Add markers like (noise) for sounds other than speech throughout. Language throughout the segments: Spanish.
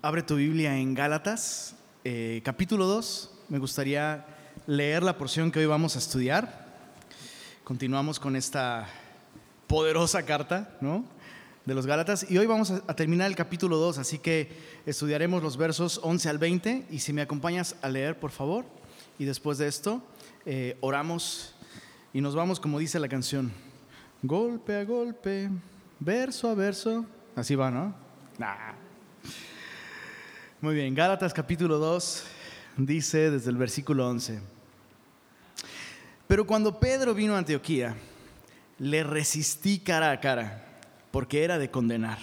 Abre tu Biblia en Gálatas, eh, capítulo 2. Me gustaría leer la porción que hoy vamos a estudiar. Continuamos con esta poderosa carta, ¿no? De los Gálatas. Y hoy vamos a, terminar el capítulo 2, así que estudiaremos los versos 11 al 20. Y si me acompañas a leer, por favor. Y después de esto, eh, oramos y nos vamos, como dice la canción, golpe a golpe, verso a verso. Así va, ¿no? Muy bien, Gálatas capítulo 2 dice desde el versículo 11. Pero cuando Pedro vino a Antioquía, le resistí cara a cara, porque era de condenar.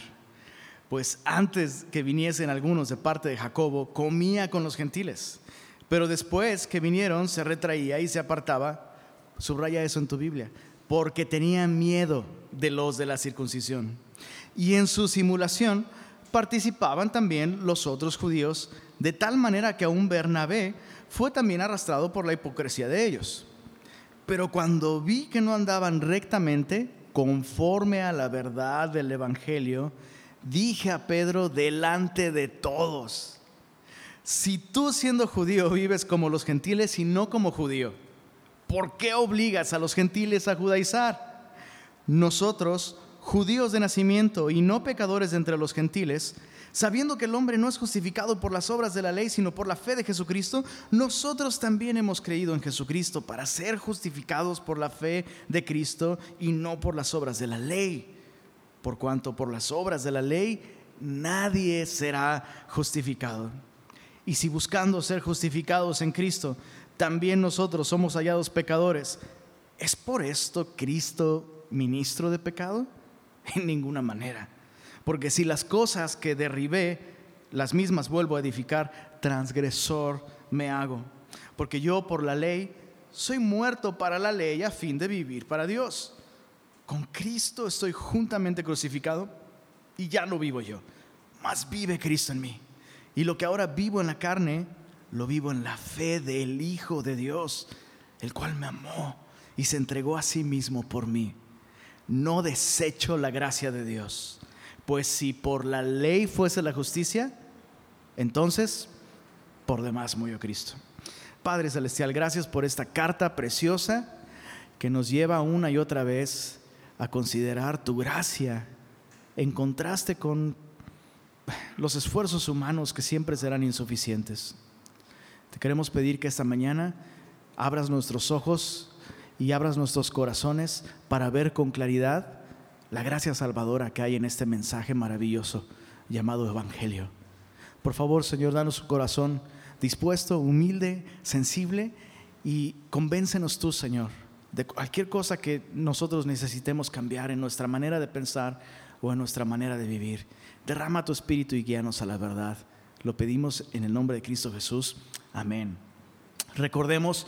Pues antes que viniesen algunos de parte de Jacobo, comía con los gentiles. Pero después que vinieron, se retraía y se apartaba. Subraya eso en tu Biblia. Porque tenía miedo de los de la circuncisión. Y en su simulación participaban también los otros judíos, de tal manera que aún Bernabé fue también arrastrado por la hipocresía de ellos. Pero cuando vi que no andaban rectamente, conforme a la verdad del Evangelio, dije a Pedro delante de todos, si tú siendo judío vives como los gentiles y no como judío, ¿por qué obligas a los gentiles a judaizar? Nosotros judíos de nacimiento y no pecadores de entre los gentiles, sabiendo que el hombre no es justificado por las obras de la ley, sino por la fe de Jesucristo, nosotros también hemos creído en Jesucristo para ser justificados por la fe de Cristo y no por las obras de la ley. Por cuanto por las obras de la ley nadie será justificado. Y si buscando ser justificados en Cristo, también nosotros somos hallados pecadores, ¿es por esto Cristo ministro de pecado? (laughs) En ninguna manera. Porque si las cosas que derribé, las mismas vuelvo a edificar, transgresor me hago. Porque yo por la ley soy muerto para la ley a fin de vivir para Dios. Con Cristo estoy juntamente crucificado y ya no vivo yo, más vive Cristo en mí. Y lo que ahora vivo en la carne, lo vivo en la fe del Hijo de Dios, el cual me amó y se entregó a sí mismo por mí no desecho la gracia de Dios. Pues si por la ley fuese la justicia, entonces por demás murió Cristo. Padre Celestial, gracias por esta carta preciosa que nos lleva una y otra vez a considerar tu gracia en contraste con los esfuerzos humanos que siempre serán insuficientes. Te queremos pedir que esta mañana abras nuestros ojos y abras nuestros corazones para ver con claridad la gracia salvadora que hay en este mensaje maravilloso llamado Evangelio. Por favor, Señor, danos un corazón dispuesto, humilde, sensible y convéncenos tú, Señor, de cualquier cosa que nosotros necesitemos cambiar en nuestra manera de pensar o en nuestra manera de vivir. Derrama tu espíritu y guíanos a la verdad. Lo pedimos en el nombre de Cristo Jesús. Amén. Recordemos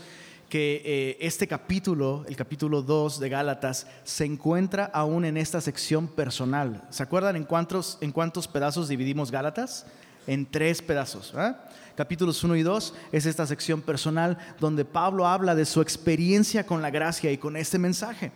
que eh, este capítulo, el capítulo 2 de Gálatas, se encuentra aún en esta sección personal. ¿Se acuerdan en cuántos, en cuántos pedazos dividimos Gálatas? En tres pedazos. Capítulos 1 y 2 es esta sección personal donde Pablo habla de su experiencia con la gracia y con este mensaje.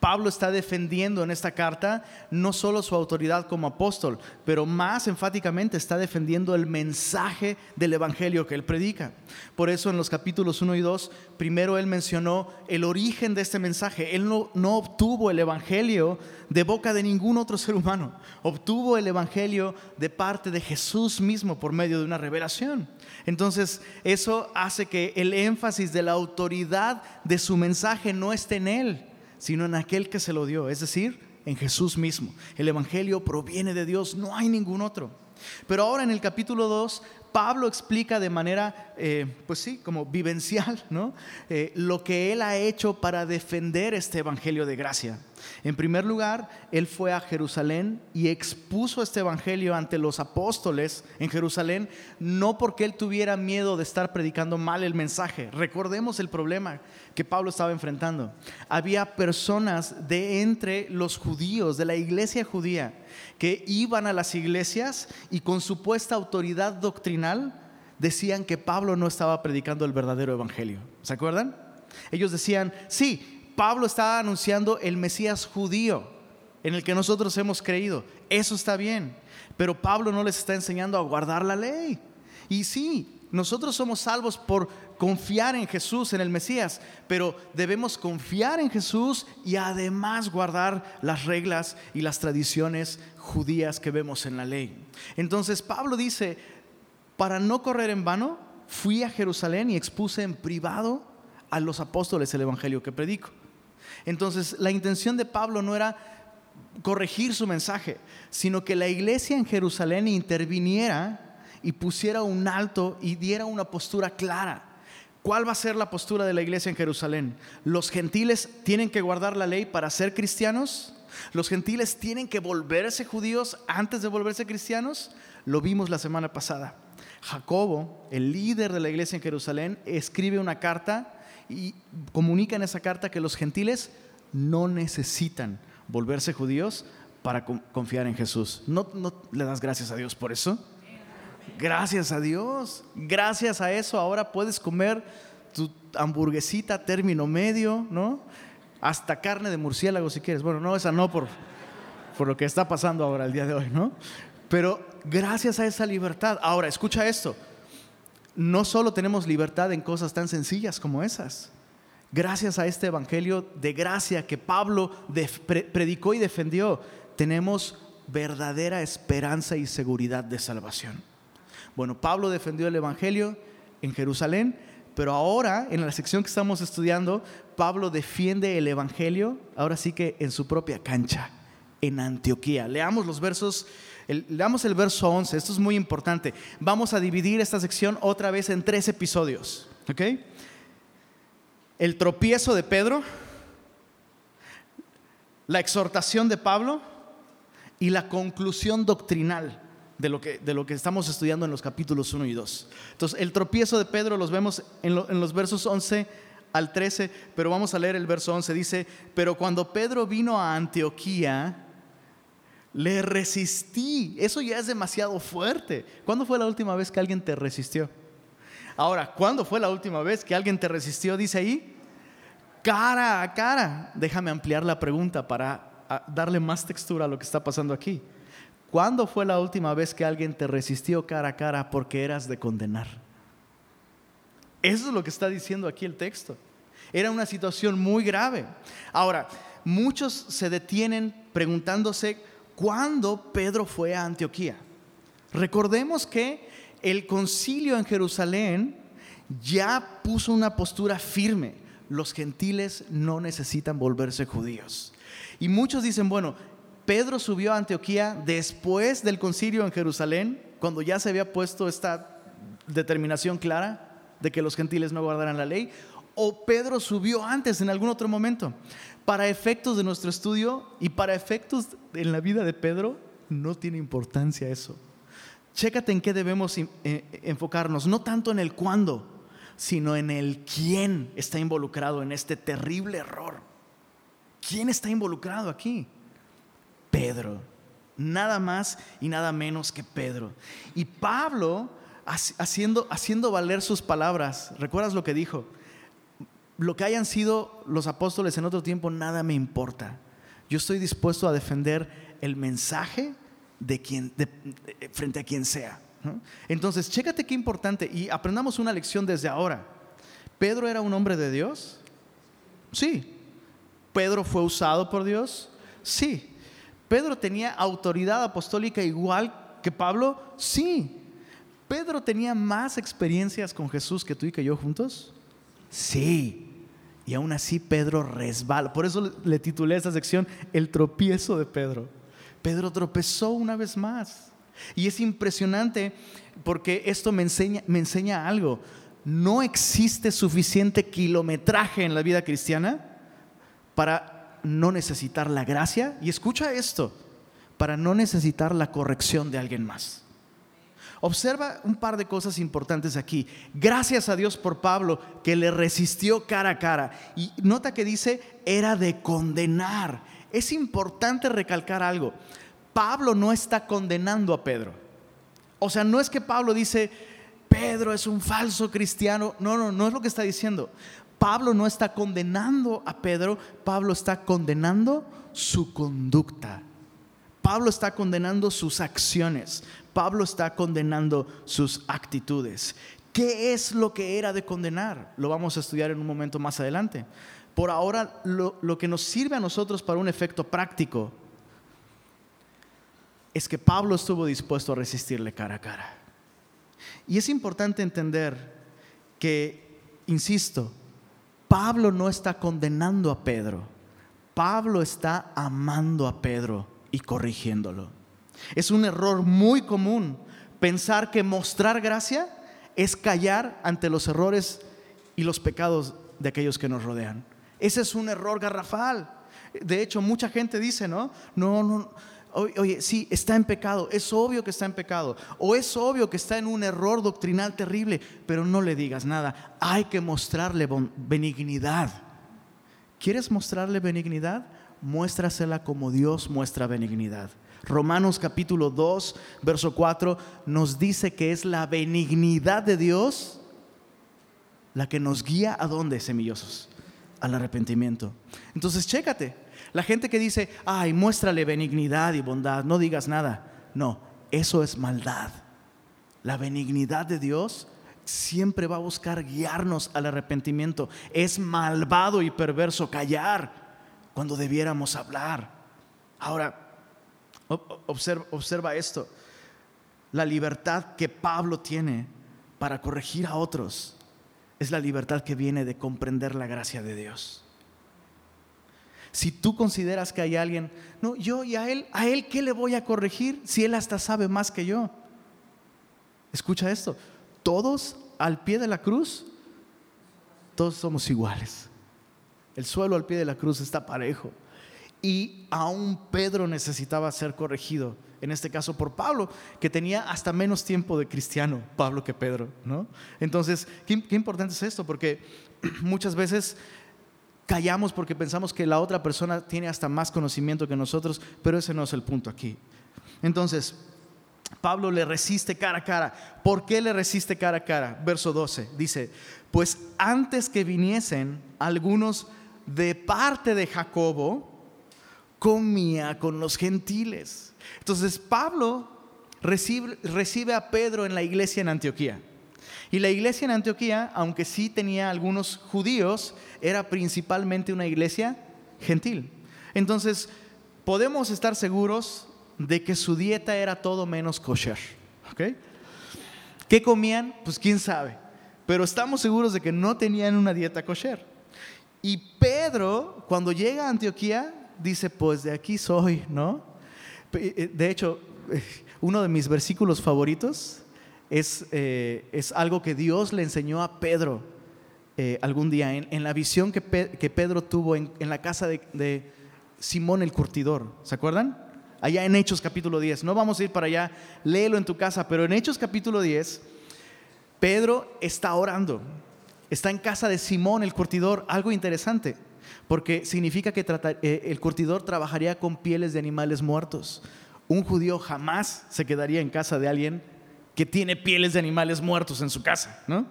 Pablo está defendiendo en esta carta no solo su autoridad como apóstol, pero más enfáticamente está defendiendo el mensaje del Evangelio que él predica. Por eso en los capítulos 1 y 2, primero él mencionó el origen de este mensaje. Él no, no obtuvo el Evangelio de boca de ningún otro ser humano, obtuvo el Evangelio de parte de Jesús mismo por medio de una revelación. Entonces eso hace que el énfasis de la autoridad de su mensaje no esté en él sino en aquel que se lo dio, es decir, en Jesús mismo. El Evangelio proviene de Dios, no hay ningún otro. Pero ahora en el capítulo 2, Pablo explica de manera, eh, pues sí, como vivencial, (laughs) ¿no? Eh, lo que él ha hecho para defender este Evangelio de gracia. En primer lugar, él fue a Jerusalén y expuso este evangelio ante los apóstoles en Jerusalén, no porque él tuviera miedo de estar predicando mal el mensaje. Recordemos el problema que Pablo estaba enfrentando. Había personas de entre los judíos, de la iglesia judía, que iban a las iglesias y con supuesta autoridad doctrinal decían que Pablo no estaba predicando el verdadero evangelio. ¿Se acuerdan? Ellos decían, sí, Pablo está anunciando el Mesías judío en el que nosotros hemos creído. Eso está bien. pero Pablo no les está enseñando a guardar la ley. Y sí, nosotros somos salvos por confiar en Jesús, en el Mesías, pero debemos confiar en Jesús y además guardar las reglas y las tradiciones judías que vemos en la ley. Entonces Pablo dice, para no correr en vano, fui a Jerusalén y expuse en privado a los apóstoles el Evangelio que predico. Entonces la intención de Pablo no era corregir su mensaje, sino que la iglesia en Jerusalén interviniera y pusiera un alto y diera una postura clara. ¿Cuál va a ser la postura de la iglesia en Jerusalén? ¿Los gentiles tienen que guardar la ley para ser cristianos? ¿Los gentiles tienen que volverse judíos antes de volverse cristianos? Lo vimos la semana pasada. Jacobo, el líder de la iglesia en Jerusalén, escribe una carta y comunica en esa carta que los gentiles no necesitan volverse judíos para confiar en Jesús. ¿No, ¿No, le das gracias a Dios por eso? Gracias a Dios. Gracias a eso ahora puedes comer tu hamburguesita término medio, ¿no? Hasta carne de murciélago si quieres. Bueno, no, esa no por, por lo que está pasando ahora el día de hoy, ¿no? Pero gracias a esa libertad. Ahora, escucha esto. No solo tenemos libertad en cosas tan sencillas como esas. Gracias a este evangelio de gracia que Pablo predicó y defendió, tenemos verdadera esperanza y seguridad de salvación. Bueno, Pablo defendió el Evangelio en Jerusalén, pero ahora en la sección que estamos estudiando, Pablo defiende el Evangelio, ahora sí que en su propia cancha, en Antioquía. Leamos los versos, leamos el verso 11, esto es muy importante. Vamos a dividir esta sección otra vez en tres episodios. El tropiezo de Pedro, la exhortación de Pablo y la conclusión doctrinal de lo, que, de lo que estamos estudiando en los capítulos 1 y 2. Entonces, el tropiezo de Pedro los vemos en, en los versos 11 al 13, pero vamos a leer el verso 11. Dice, pero cuando Pedro vino a Antioquía, le resistí. Eso ya es demasiado fuerte. ¿Cuándo fue la última vez que alguien te resistió? Ahora, ¿cuándo fue la última vez que alguien te resistió? Dice ahí, cara a cara. Déjame ampliar la pregunta para darle más textura a lo que está pasando aquí. ¿Cuándo fue la última vez que alguien te resistió cara a cara porque eras de condenar? Eso es lo que está diciendo aquí el texto. Era una situación muy grave. Ahora, muchos se detienen preguntándose cuándo Pedro fue a Antioquía. Recordemos que el concilio en Jerusalén ya puso una postura firme. Los gentiles no necesitan volverse judíos. Y muchos dicen, bueno, Pedro subió a Antioquía después del concilio en Jerusalén, cuando ya se había puesto esta determinación clara de que los gentiles no guardaran la ley, o Pedro subió antes en algún otro momento. Para efectos de nuestro estudio y para efectos en la vida de Pedro, no tiene importancia eso. Chécate en qué debemos eh, enfocarnos, no tanto en el cuándo, sino en el quién está involucrado en este terrible error. ¿Quién está involucrado aquí? Pedro. Nada más y nada menos que Pedro. Y Pablo, haciendo, haciendo valer sus palabras, ¿recuerdas lo que dijo? Lo que hayan sido los apóstoles en otro tiempo, nada me importa. Yo estoy dispuesto a defender el mensaje de quien, frente a quien sea. Entonces, chécate qué importante y aprendamos una lección desde ahora. ¿Pedro era un hombre de Dios? Sí. ¿Pedro fue usado por Dios? Sí. ¿Pedro tenía autoridad apostólica igual que Pablo? Sí. ¿Pedro tenía más experiencias con Jesús que tú y que yo juntos? Sí. Y aún así Pedro resbala. Por eso le titulé esta sección El tropiezo de Pedro. Pedro tropezó una vez más. Y es impresionante porque esto me enseña, me enseña algo. No existe suficiente kilometraje en la vida cristiana para no necesitar la gracia, y escucha esto, para no necesitar la corrección de alguien más. Observa un par de cosas importantes aquí. Gracias a Dios por Pablo que le resistió cara a cara. Y nota que dice, era de condenar. Es importante recalcar algo. Pablo no está condenando a Pedro. O sea, no es que Pablo dice, Pedro es un falso cristiano. No, no, no es lo que está diciendo. Pablo no está condenando a Pedro, Pablo está condenando su conducta. Pablo está condenando sus acciones. Pablo está condenando sus actitudes. ¿Qué es lo que era de condenar? Lo vamos a estudiar en un momento más adelante. Por ahora, lo, lo que nos sirve a nosotros para un efecto práctico es que Pablo estuvo dispuesto a resistirle cara a cara. Y es importante entender que, insisto, Pablo no está condenando a Pedro, Pablo está amando a Pedro y corrigiéndolo. Es un error muy común pensar que mostrar gracia es callar ante los errores y los pecados de aquellos que nos rodean. Ese es un error garrafal. De hecho, mucha gente dice, ¿no? No, no, Oye, sí, está en pecado, es obvio que está en pecado, o es obvio que está en un error doctrinal terrible, pero no le digas nada. Hay que mostrarle benignidad. ¿Quieres mostrarle benignidad? Muéstrasela como Dios muestra benignidad. Romanos capítulo 2, verso 4 nos dice que es la benignidad de Dios la que nos guía a dónde, semillosos, al arrepentimiento. Entonces, chécate, la gente que dice, ay, muéstrale benignidad y bondad, no digas nada. No, eso es maldad. La benignidad de Dios siempre va a buscar guiarnos al arrepentimiento. Es malvado y perverso callar cuando debiéramos hablar. Ahora, observa, esto. La libertad que Pablo tiene para corregir a otros es la libertad que viene de comprender la gracia de Dios. Si tú consideras que hay alguien, no, yo y a él, a él qué le voy a corregir si él hasta sabe más que yo. Escucha esto, todos al pie de la cruz, todos somos iguales. El suelo al pie de la cruz está parejo. Y aún Pedro necesitaba ser corregido, en este caso por Pablo, que tenía hasta menos tiempo de cristiano, Pablo que Pedro, ¿no? Entonces, qué, qué importante es esto, porque (clears throat) muchas veces callamos porque pensamos que la otra persona tiene hasta más conocimiento que nosotros, pero ese no es el punto aquí. Entonces, Pablo le resiste cara a cara. ¿Por qué le resiste cara a cara? Verso 12 dice, pues antes que viniesen algunos de parte de Jacobo, comía con los gentiles. Entonces Pablo recibe, recibe a Pedro en la iglesia en Antioquía. Y la iglesia en Antioquía, aunque sí tenía algunos judíos, era principalmente una iglesia gentil. Entonces, podemos estar seguros de que su dieta era todo menos kosher. ¿Qué comían? Pues quién sabe. Pero estamos seguros de que no tenían una dieta kosher. Y Pedro, cuando llega a Antioquía, dice, pues de aquí soy, ¿no? Eh, de hecho, uno de mis versículos favoritos es, eh, es algo que Dios le enseñó a Pedro eh, algún día, en, la visión que, Pedro tuvo en, la casa de, Simón el curtidor. ¿Se acuerdan? Allá en Hechos capítulo 10. No vamos a ir para allá, léelo en tu casa, pero en Hechos capítulo 10, Pedro está orando. Está en casa de Simón el curtidor, algo interesante, porque significa que eh, el curtidor trabajaría con pieles de animales muertos. Un judío jamás se quedaría en casa de alguien que tiene pieles de animales muertos en su casa, ¿no?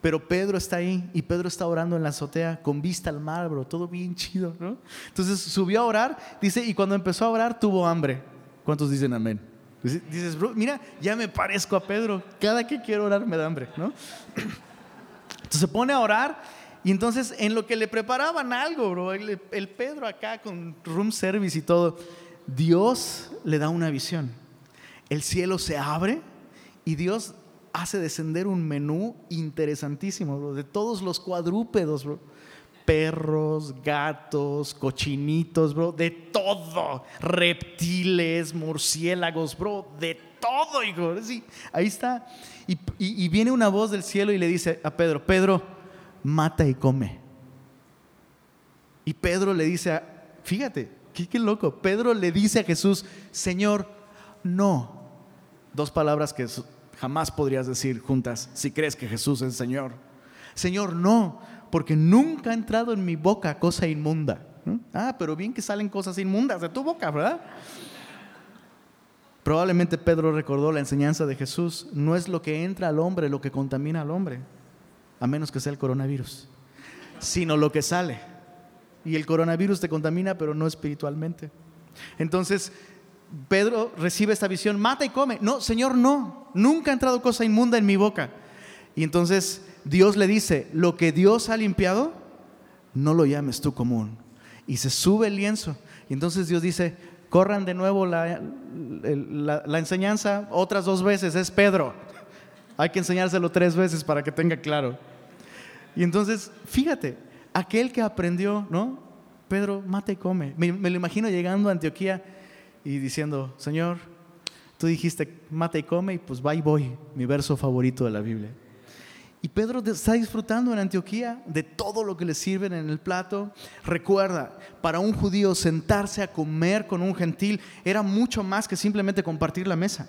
Pero Pedro está ahí y Pedro está orando en la azotea con vista al mar, bro, todo bien chido, ¿no? Entonces subió a orar, dice, y cuando empezó a orar tuvo hambre. ¿Cuántos dicen amén? Dices, bro, mira, ya me parezco a Pedro, cada que quiero orar me da hambre, ¿no? (clears throat) Entonces se pone a orar y entonces en lo que le preparaban algo, bro, el, Pedro acá con room service y todo, Dios le da una visión. El cielo se abre y Dios hace descender un menú interesantísimo, de todos los cuadrúpedos, Perros, gatos, cochinitos, bro, de todo. Reptiles, murciélagos, bro, de todo, hijo. Sí, ahí está. Y, viene una voz del cielo y le dice a Pedro, Pedro, mata y come. Y Pedro le dice, fíjate, qué, qué loco, Pedro le dice a Jesús, Señor, no. Dos palabras que jamás podrías decir juntas si crees que Jesús es Señor. Señor, no, porque nunca ha entrado en mi boca cosa inmunda. Ah, pero bien que salen cosas inmundas de tu boca, ¿verdad? Probablemente Pedro recordó la enseñanza de Jesús, no es lo que entra al hombre lo que contamina al hombre, a menos que sea el coronavirus, sino lo que sale. Y el coronavirus te contamina, pero no espiritualmente. Entonces, Pedro recibe esta visión, mata y come. No, Señor, no, nunca ha entrado cosa inmunda en mi boca. Y entonces Dios le dice, lo que Dios ha limpiado, no lo llames tú común. Y se sube el lienzo. Y entonces Dios dice, corran de nuevo la, la, enseñanza otras dos veces, es Pedro. Hay que enseñárselo tres veces para que tenga claro. Y entonces, fíjate, aquel que aprendió, ¿no? Pedro, mata y come. Me, lo imagino llegando a Antioquía y diciendo, Señor, tú dijiste, mata y come, y pues va voy, mi verso favorito de la Biblia. Y Pedro está disfrutando en Antioquía de todo lo que le sirven en el plato. Recuerda, para un judío sentarse a comer con un gentil era mucho más que simplemente compartir la mesa.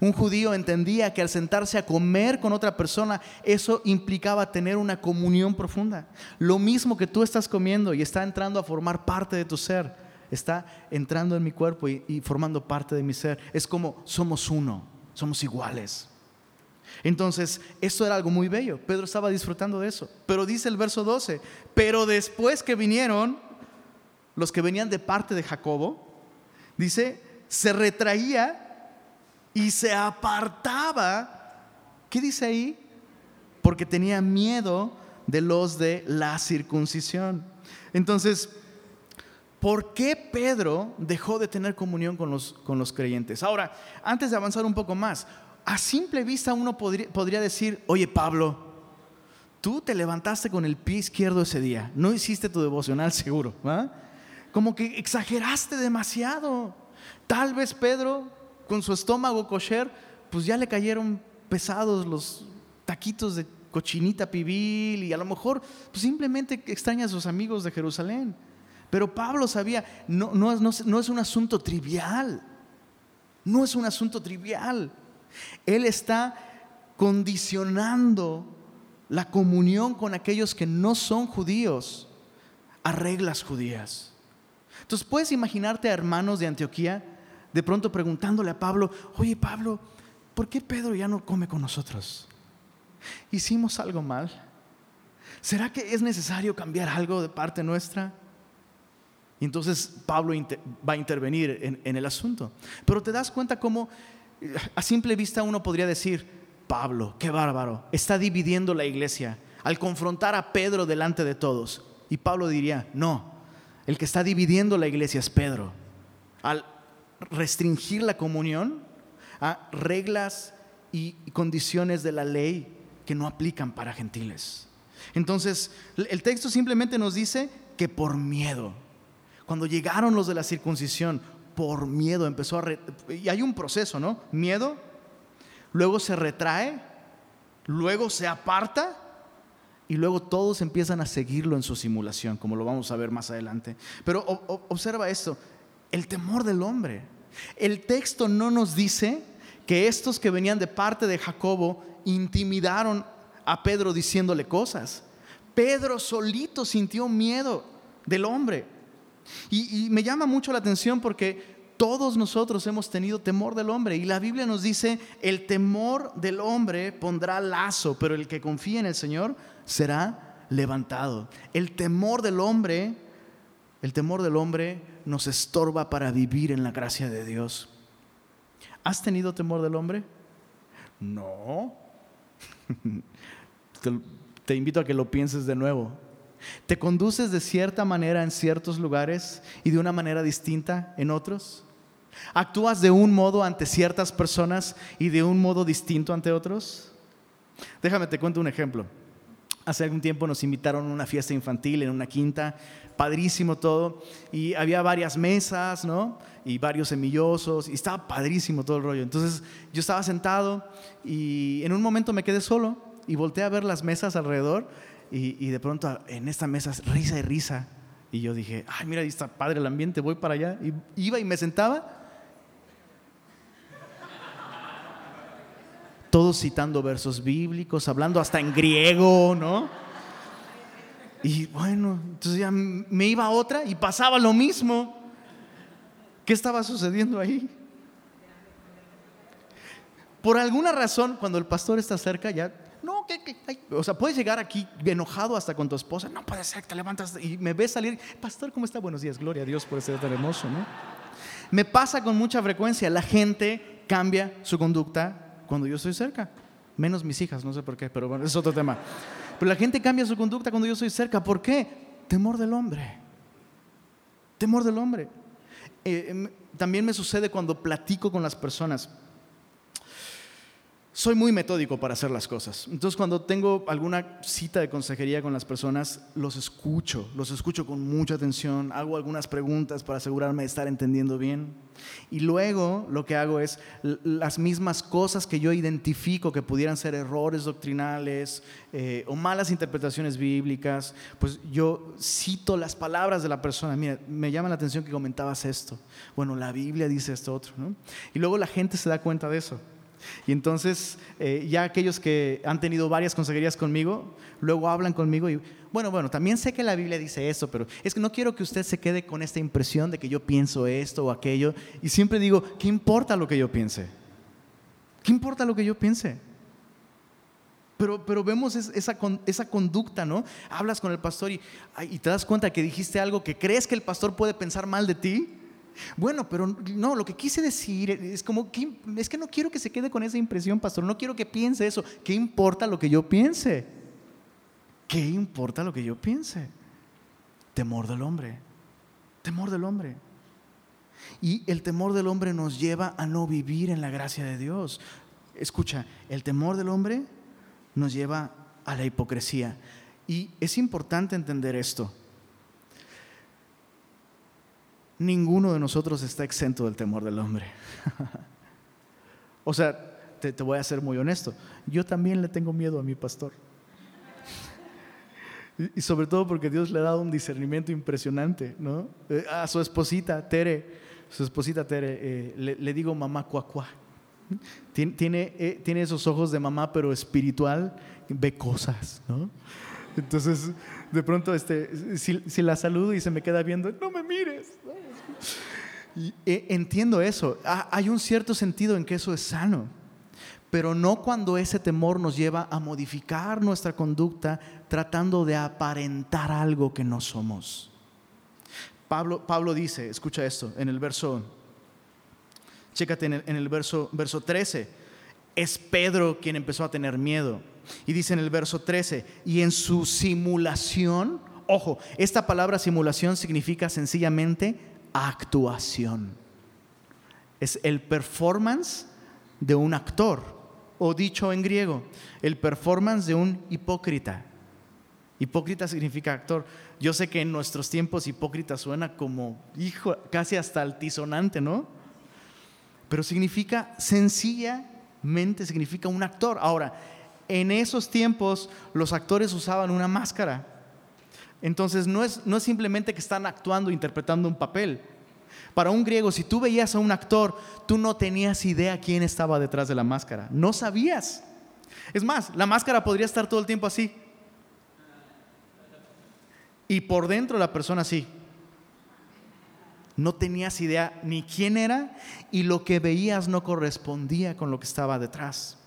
Un judío entendía que al sentarse a comer con otra persona, eso implicaba tener una comunión profunda. Lo mismo que tú estás comiendo y está entrando a formar parte de tu ser, está entrando en mi cuerpo y, formando parte de mi ser. Es como somos uno, somos iguales. Entonces, esto era algo muy bello. Pedro estaba disfrutando de eso. Pero dice el verso 12, pero después que vinieron los que venían de parte de Jacobo, dice, se retraía y se apartaba. ¿Qué dice ahí? Porque tenía miedo de los de la circuncisión. Entonces, ¿por qué Pedro dejó de tener comunión con los, con los creyentes? Ahora, antes de avanzar un poco más, a simple vista uno podría, decir, oye Pablo, tú te levantaste con el pie izquierdo ese día, no hiciste tu devocional seguro, como que exageraste demasiado. Tal vez Pedro, con su estómago kosher, pues ya le cayeron pesados los taquitos de cochinita pibil y a lo mejor pues simplemente extraña a sus amigos de Jerusalén. Pero Pablo sabía, no, no, es un asunto trivial, no es un asunto trivial. Él está condicionando la comunión con aquellos que no son judíos a reglas judías. Entonces puedes imaginarte a hermanos de Antioquía de pronto preguntándole a Pablo, oye Pablo, ¿por qué Pedro ya no come con nosotros? ¿Hicimos algo mal? ¿Será que es necesario cambiar algo de parte nuestra? Y entonces Pablo va a intervenir en, en el asunto. Pero te das cuenta cómo a simple vista uno podría decir, Pablo, qué bárbaro, está dividiendo la iglesia al confrontar a Pedro delante de todos. Y Pablo diría, no, el que está dividiendo la iglesia es Pedro. Al restringir la comunión a reglas y condiciones de la ley que no aplican para gentiles. Entonces, el texto simplemente nos dice que por miedo, cuando llegaron los de la circuncisión, por miedo, empezó a... y hay un proceso, ¿no? Miedo, luego se retrae, luego se aparta y luego todos empiezan a seguirlo en su simulación, como lo vamos a ver más adelante. Pero observa esto, el temor del hombre. El texto no nos dice que estos que venían de parte de Jacobo intimidaron a Pedro diciéndole cosas. Pedro solito sintió miedo del hombre. Y, me llama mucho la atención porque todos nosotros hemos tenido temor del hombre y la Biblia nos dice, el temor del hombre pondrá lazo, pero el que confía en el Señor será levantado. El temor del hombre, el temor del hombre nos estorba para vivir en la gracia de Dios. ¿Has tenido temor del hombre? No. (laughs) te invito a que lo pienses de nuevo. ¿Te conduces de cierta manera en ciertos lugares y de una manera distinta en otros? ¿Actúas de un modo ante ciertas personas y de un modo distinto ante otros? Déjame te cuento un ejemplo. Hace algún tiempo nos invitaron a una fiesta infantil en una quinta, padrísimo todo, y había varias mesas, ¿no? Y varios semillosos, y estaba padrísimo todo el rollo. Entonces yo estaba sentado y en un momento me quedé solo y volteé a ver las mesas alrededor y, de pronto en esta mesa risa y risa. Y yo dije, ay, mira, ahí está padre el ambiente, voy para allá. Y iba y me sentaba. Todos citando versos bíblicos, hablando hasta en griego, ¿no? Y bueno, entonces ya me iba a otra y pasaba lo mismo. ¿Qué estaba sucediendo ahí? Por alguna razón, cuando el pastor está cerca, ya no, que, o sea, puedes llegar aquí enojado hasta con tu esposa, no puede ser, te levantas y me ves salir, pastor, ¿cómo está? Buenos días, gloria a Dios por ser tan hermoso, ¿no? me pasa con mucha frecuencia, la gente cambia su conducta cuando yo estoy cerca. Menos mis hijas, no sé por qué, pero bueno, es otro tema. Pero la gente cambia su conducta cuando yo estoy cerca. ¿Por qué? Temor del hombre. Temor del hombre. Eh, em, también me sucede cuando platico con las personas soy muy metódico para hacer las cosas. Entonces cuando tengo alguna cita de consejería con las personas, los escucho, los escucho con mucha atención, hago algunas preguntas para asegurarme de estar entendiendo bien. Y luego lo que hago es las mismas cosas que yo identifico que pudieran ser errores doctrinales eh, o malas interpretaciones bíblicas, pues yo cito las palabras de la persona. Mira, me llama la atención que comentabas esto. Bueno, la Biblia dice esto otro. ¿no? Y luego la gente se da cuenta de eso. Y entonces eh, ya aquellos que han tenido varias consejerías conmigo, luego hablan conmigo y, bueno, bueno, también sé que la Biblia dice esto, pero es que no quiero que usted se quede con esta impresión de que yo pienso esto o aquello. Y siempre digo, ¿qué importa lo que yo piense? ¿Qué importa lo que yo piense? Pero, pero vemos esa, esa, conducta, ¿no? Hablas con el pastor y, y te das cuenta que dijiste algo que crees que el pastor puede pensar mal de ti bueno, pero no, lo que quise decir es como, es que no quiero que se quede con esa impresión, pastor, no quiero que piense eso. ¿Qué importa lo que yo piense? ¿Qué importa lo que yo piense? Temor del hombre, temor del hombre. Y el temor del hombre nos lleva a no vivir en la gracia de Dios. Escucha, el temor del hombre nos lleva a la hipocresía. Y es importante entender esto ninguno de nosotros está exento del temor del hombre. (laughs) o sea, te, voy a ser muy honesto, yo también le tengo miedo a mi pastor. y, sobre todo porque Dios le ha dado un discernimiento impresionante, ¿no? Eh, a su esposita, Tere, su esposita Tere, eh, le, digo mamá cuacuá. Tiene, eh, tiene esos ojos de mamá, pero espiritual, ve cosas, ¿no? Entonces, de pronto, este, si, la saludo y se me queda viendo, no me mires. Entiendo eso. Hay un cierto sentido en que eso es sano, pero no cuando ese temor nos lleva a modificar nuestra conducta tratando de aparentar algo que no somos. Pablo, Pablo dice, escucha esto, en el verso, chécate en el, en el verso, verso 13, es Pedro quien empezó a tener miedo. Y dice en el verso 13, y en su simulación, ojo, esta palabra simulación significa sencillamente actuación. Es el performance de un actor, o dicho en griego, el performance de un hipócrita. Hipócrita significa actor. Yo sé que en nuestros tiempos hipócrita suena como, hijo, casi hasta altisonante, ¿no? Pero significa sencillamente, significa un actor. Ahora, en esos tiempos los actores usaban una máscara. Entonces no es, no es simplemente que están actuando, interpretando un papel. Para un griego, si tú veías a un actor, tú no tenías idea quién estaba detrás de la máscara. No sabías. Es más, la máscara podría estar todo el tiempo así. Y por dentro la persona así. No tenías idea ni quién era y lo que veías no correspondía con lo que estaba detrás.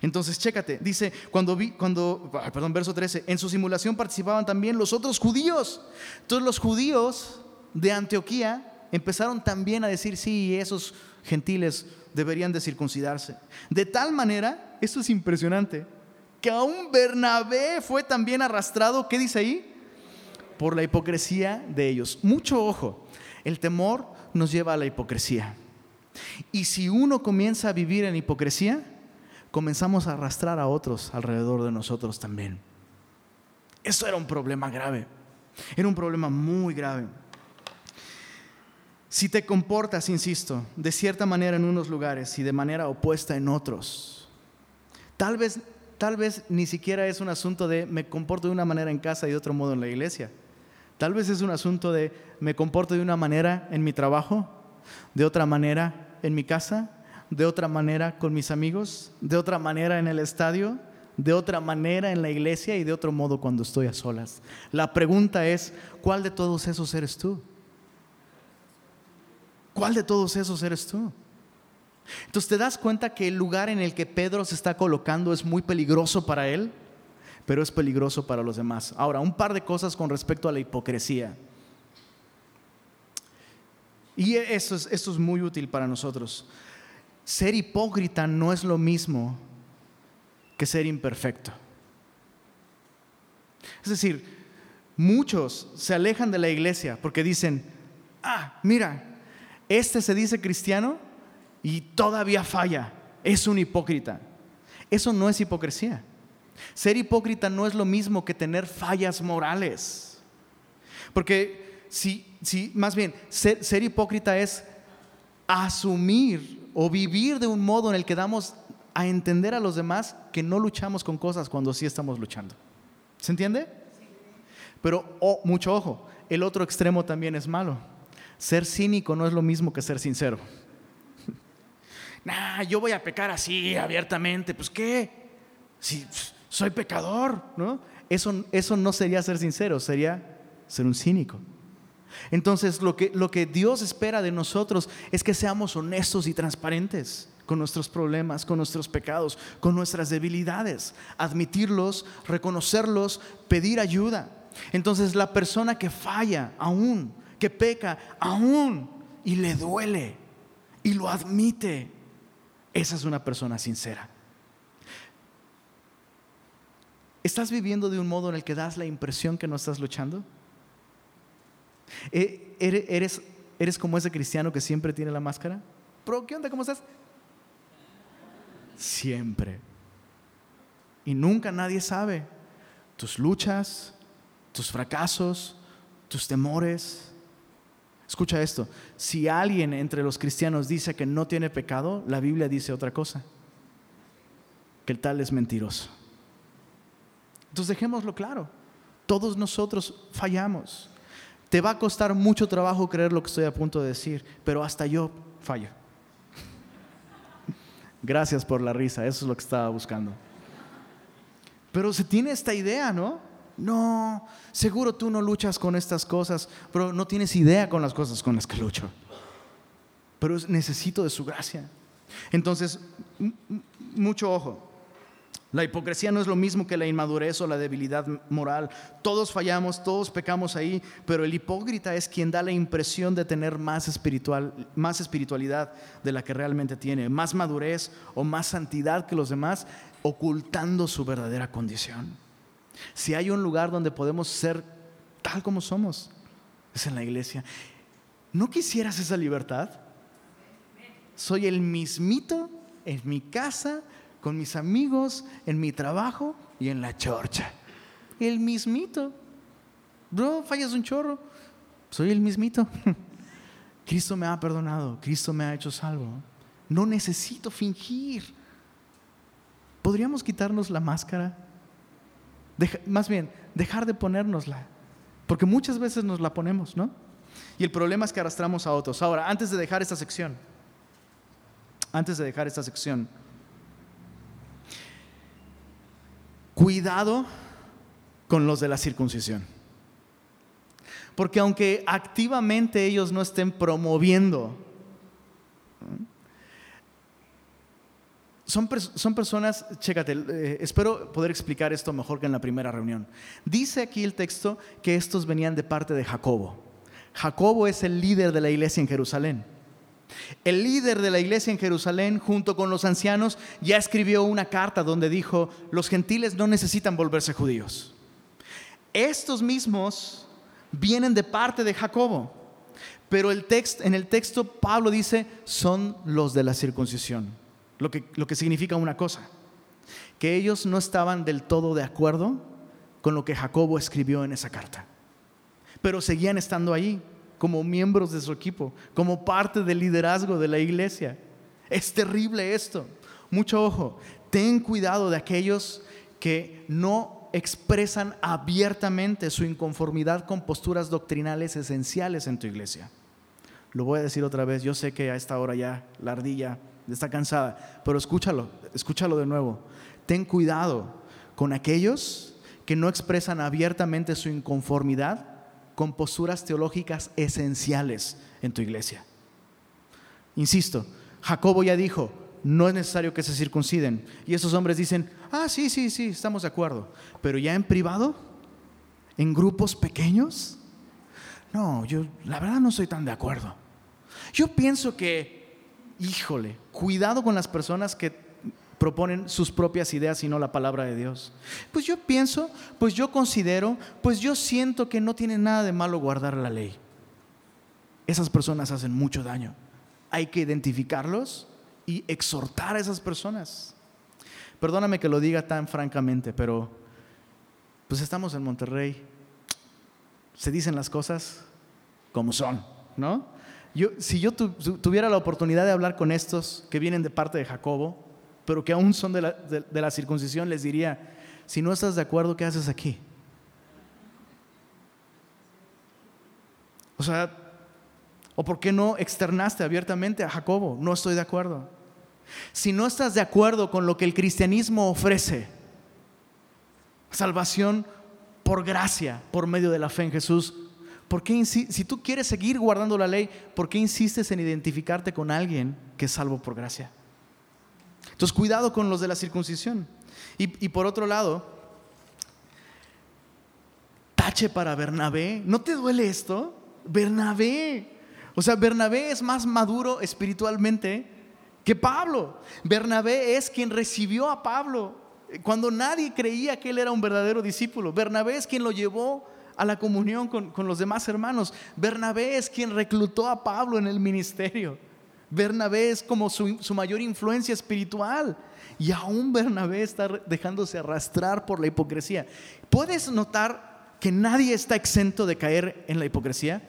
Entonces, chécate, dice, cuando vi, cuando, perdón, verso 13, en su simulación participaban también los otros judíos. Entonces los judíos de Antioquía empezaron también a decir, sí, esos gentiles deberían de circuncidarse. De tal manera, esto es impresionante, que aún Bernabé fue también arrastrado, ¿qué dice ahí? Por la hipocresía de ellos. Mucho ojo, el temor nos lleva a la hipocresía. Y si uno comienza a vivir en hipocresía, comenzamos a arrastrar a otros alrededor de nosotros también. Eso era un problema grave. Era un problema muy grave. Si te comportas, insisto, de cierta manera en unos lugares y de manera opuesta en otros, tal vez, tal vez ni siquiera es un asunto de me comporto de una manera en casa y de otro modo en la iglesia. Tal vez es un asunto de me comporto de una manera en mi trabajo, de otra manera en mi casa de otra manera con mis amigos, de otra manera en el estadio, de otra manera en la iglesia y de otro modo cuando estoy a solas. La pregunta es, ¿cuál de todos esos eres tú? ¿Cuál de todos esos eres tú? Entonces te das cuenta que el lugar en el que Pedro se está colocando es muy peligroso para él, pero es peligroso para los demás. Ahora, un par de cosas con respecto a la hipocresía. Y esto es, es muy útil para nosotros. Ser hipócrita no es lo mismo que ser imperfecto. Es decir, muchos se alejan de la iglesia porque dicen, ah, mira, este se dice cristiano y todavía falla, es un hipócrita. Eso no es hipocresía. Ser hipócrita no es lo mismo que tener fallas morales. Porque si, si más bien, ser, ser hipócrita es asumir o vivir de un modo en el que damos a entender a los demás que no luchamos con cosas cuando sí estamos luchando. ¿Se entiende? Pero oh, mucho ojo, el otro extremo también es malo. Ser cínico no es lo mismo que ser sincero. (laughs) nah, yo voy a pecar así abiertamente, pues qué, si soy pecador, ¿no? Eso, eso no sería ser sincero, sería ser un cínico. Entonces lo que, lo que Dios espera de nosotros es que seamos honestos y transparentes con nuestros problemas, con nuestros pecados, con nuestras debilidades, admitirlos, reconocerlos, pedir ayuda. Entonces la persona que falla aún, que peca aún y le duele y lo admite, esa es una persona sincera. ¿Estás viviendo de un modo en el que das la impresión que no estás luchando? ¿E-, ¿Eres, eres como ese cristiano que siempre tiene la máscara? ¿Pero qué onda? ¿Cómo estás? Siempre. Y nunca nadie sabe tus luchas, tus fracasos, tus temores. Escucha esto, si alguien entre los cristianos dice que no tiene pecado, la Biblia dice otra cosa, que el tal es mentiroso. Entonces dejémoslo claro, todos nosotros fallamos. Te va a costar mucho trabajo creer lo que estoy a punto de decir, pero hasta yo fallo. Gracias por la risa, eso es lo que estaba buscando. Pero se tiene esta idea, ¿no? No, seguro tú no luchas con estas cosas, pero no tienes idea con las cosas con las que lucho. Pero necesito de su gracia. Entonces, mucho ojo. La hipocresía no es lo mismo que la inmadurez o la debilidad moral. Todos fallamos, todos pecamos ahí, pero el hipócrita es quien da la impresión de tener más, espiritual, más espiritualidad de la que realmente tiene, más madurez o más santidad que los demás, ocultando su verdadera condición. Si hay un lugar donde podemos ser tal como somos, es en la iglesia. ¿No quisieras esa libertad? Soy el mismito en mi casa, con mis amigos, en mi trabajo y en la chorcha. El mismito. Bro, fallas un chorro. Soy el mismito. (laughs) Cristo me ha perdonado, Cristo me ha hecho salvo. No necesito fingir. ¿Podríamos quitarnos la máscara? más bien, dejar de ponérnosla. Porque muchas veces nos la ponemos, ¿no? Y el problema es que arrastramos a otros. Ahora, antes de dejar esta sección, antes de dejar esta sección, cuidado con los de la circuncisión. Porque aunque activamente ellos no estén promoviendo son, personas, chécate, eh, espero poder explicar esto mejor que en la primera reunión. Dice aquí el texto que estos venían de parte de Jacobo. Jacobo es el líder de la iglesia en Jerusalén. El líder de la iglesia en Jerusalén, junto con los ancianos, ya escribió una carta donde dijo, los gentiles no necesitan volverse judíos. Estos mismos vienen de parte de Jacobo, pero el en el texto Pablo dice, son los de la circuncisión lo que, lo que significa una cosa, que ellos no estaban del todo de acuerdo con lo que Jacobo escribió en esa carta, pero seguían estando ahí como miembros de su equipo, como parte del liderazgo de la iglesia. Es terrible esto. Mucho ojo, ten cuidado de aquellos que no expresan abiertamente su inconformidad con posturas doctrinales esenciales en tu iglesia. Lo voy a decir otra vez, yo sé que a esta hora ya la ardilla está cansada, pero escúchalo, escúchalo de nuevo. Ten cuidado con aquellos que no expresan abiertamente su inconformidad con posturas teológicas esenciales en tu iglesia. Insisto, Jacobo ya dijo, no es necesario que se circunciden. Y esos hombres dicen, ah, sí, sí, sí, estamos de acuerdo. Pero ya en privado, en grupos pequeños, no, yo la verdad no soy tan de acuerdo. Yo pienso que, híjole, cuidado con las personas que proponen sus propias ideas y no la palabra de Dios. Pues yo pienso, pues yo considero, pues yo siento que no tiene nada de malo guardar la ley. Esas personas hacen mucho daño. Hay que identificarlos y exhortar a esas personas. Perdóname que lo diga tan francamente, pero pues estamos en Monterrey. Se dicen las cosas como son, ¿no? Yo, si yo tuviera la oportunidad de hablar con estos que vienen de parte de Jacobo, pero que aún son de la, circuncisión, les diría, si no estás de acuerdo, ¿qué haces aquí? O sea, ¿o por qué no externaste abiertamente a Jacobo? No estoy de acuerdo. Si no estás de acuerdo con lo que el cristianismo ofrece, salvación por gracia, por medio de la fe en Jesús, ¿por qué si tú quieres seguir guardando la ley, ¿por qué insistes en identificarte con alguien que es salvo por gracia? Entonces, cuidado con los de la circuncisión. Y, por otro lado, tache para Bernabé. ¿No te duele esto? Bernabé. O sea, Bernabé es más maduro espiritualmente que Pablo. Bernabé es quien recibió a Pablo cuando nadie creía que él era un verdadero discípulo. Bernabé es quien lo llevó a la comunión con, los demás hermanos. Bernabé es quien reclutó a Pablo en el ministerio. Bernabé es como su, mayor influencia espiritual. Y aún Bernabé está dejándose arrastrar por la hipocresía. ¿Puedes notar que nadie está exento de caer en la hipocresía?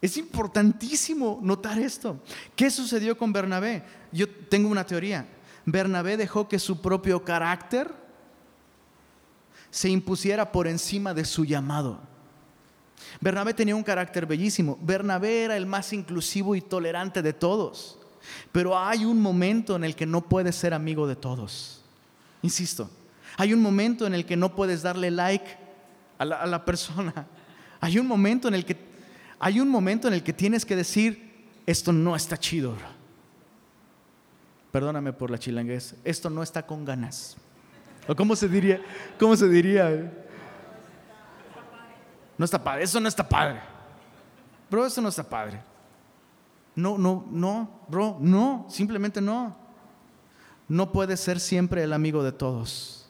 Es importantísimo notar esto. ¿Qué sucedió con Bernabé? Yo tengo una teoría. Bernabé dejó que su propio carácter se impusiera por encima de su llamado. Bernabé tenía un carácter bellísimo. Bernabé era el más inclusivo y tolerante de todos. Pero hay un momento en el que no puedes ser amigo de todos. Insisto, hay un momento en el que no puedes darle like a la, persona. Hay un momento en el que hay un momento en el que tienes que decir esto no está chido. Perdóname por la chilanguez. Esto no está con ganas. ¿O cómo se diría? ¿Cómo se diría? No está padre, eso no está padre. Bro, eso no está padre. No, no, no, bro, no, simplemente no. No puedes ser siempre el amigo de todos.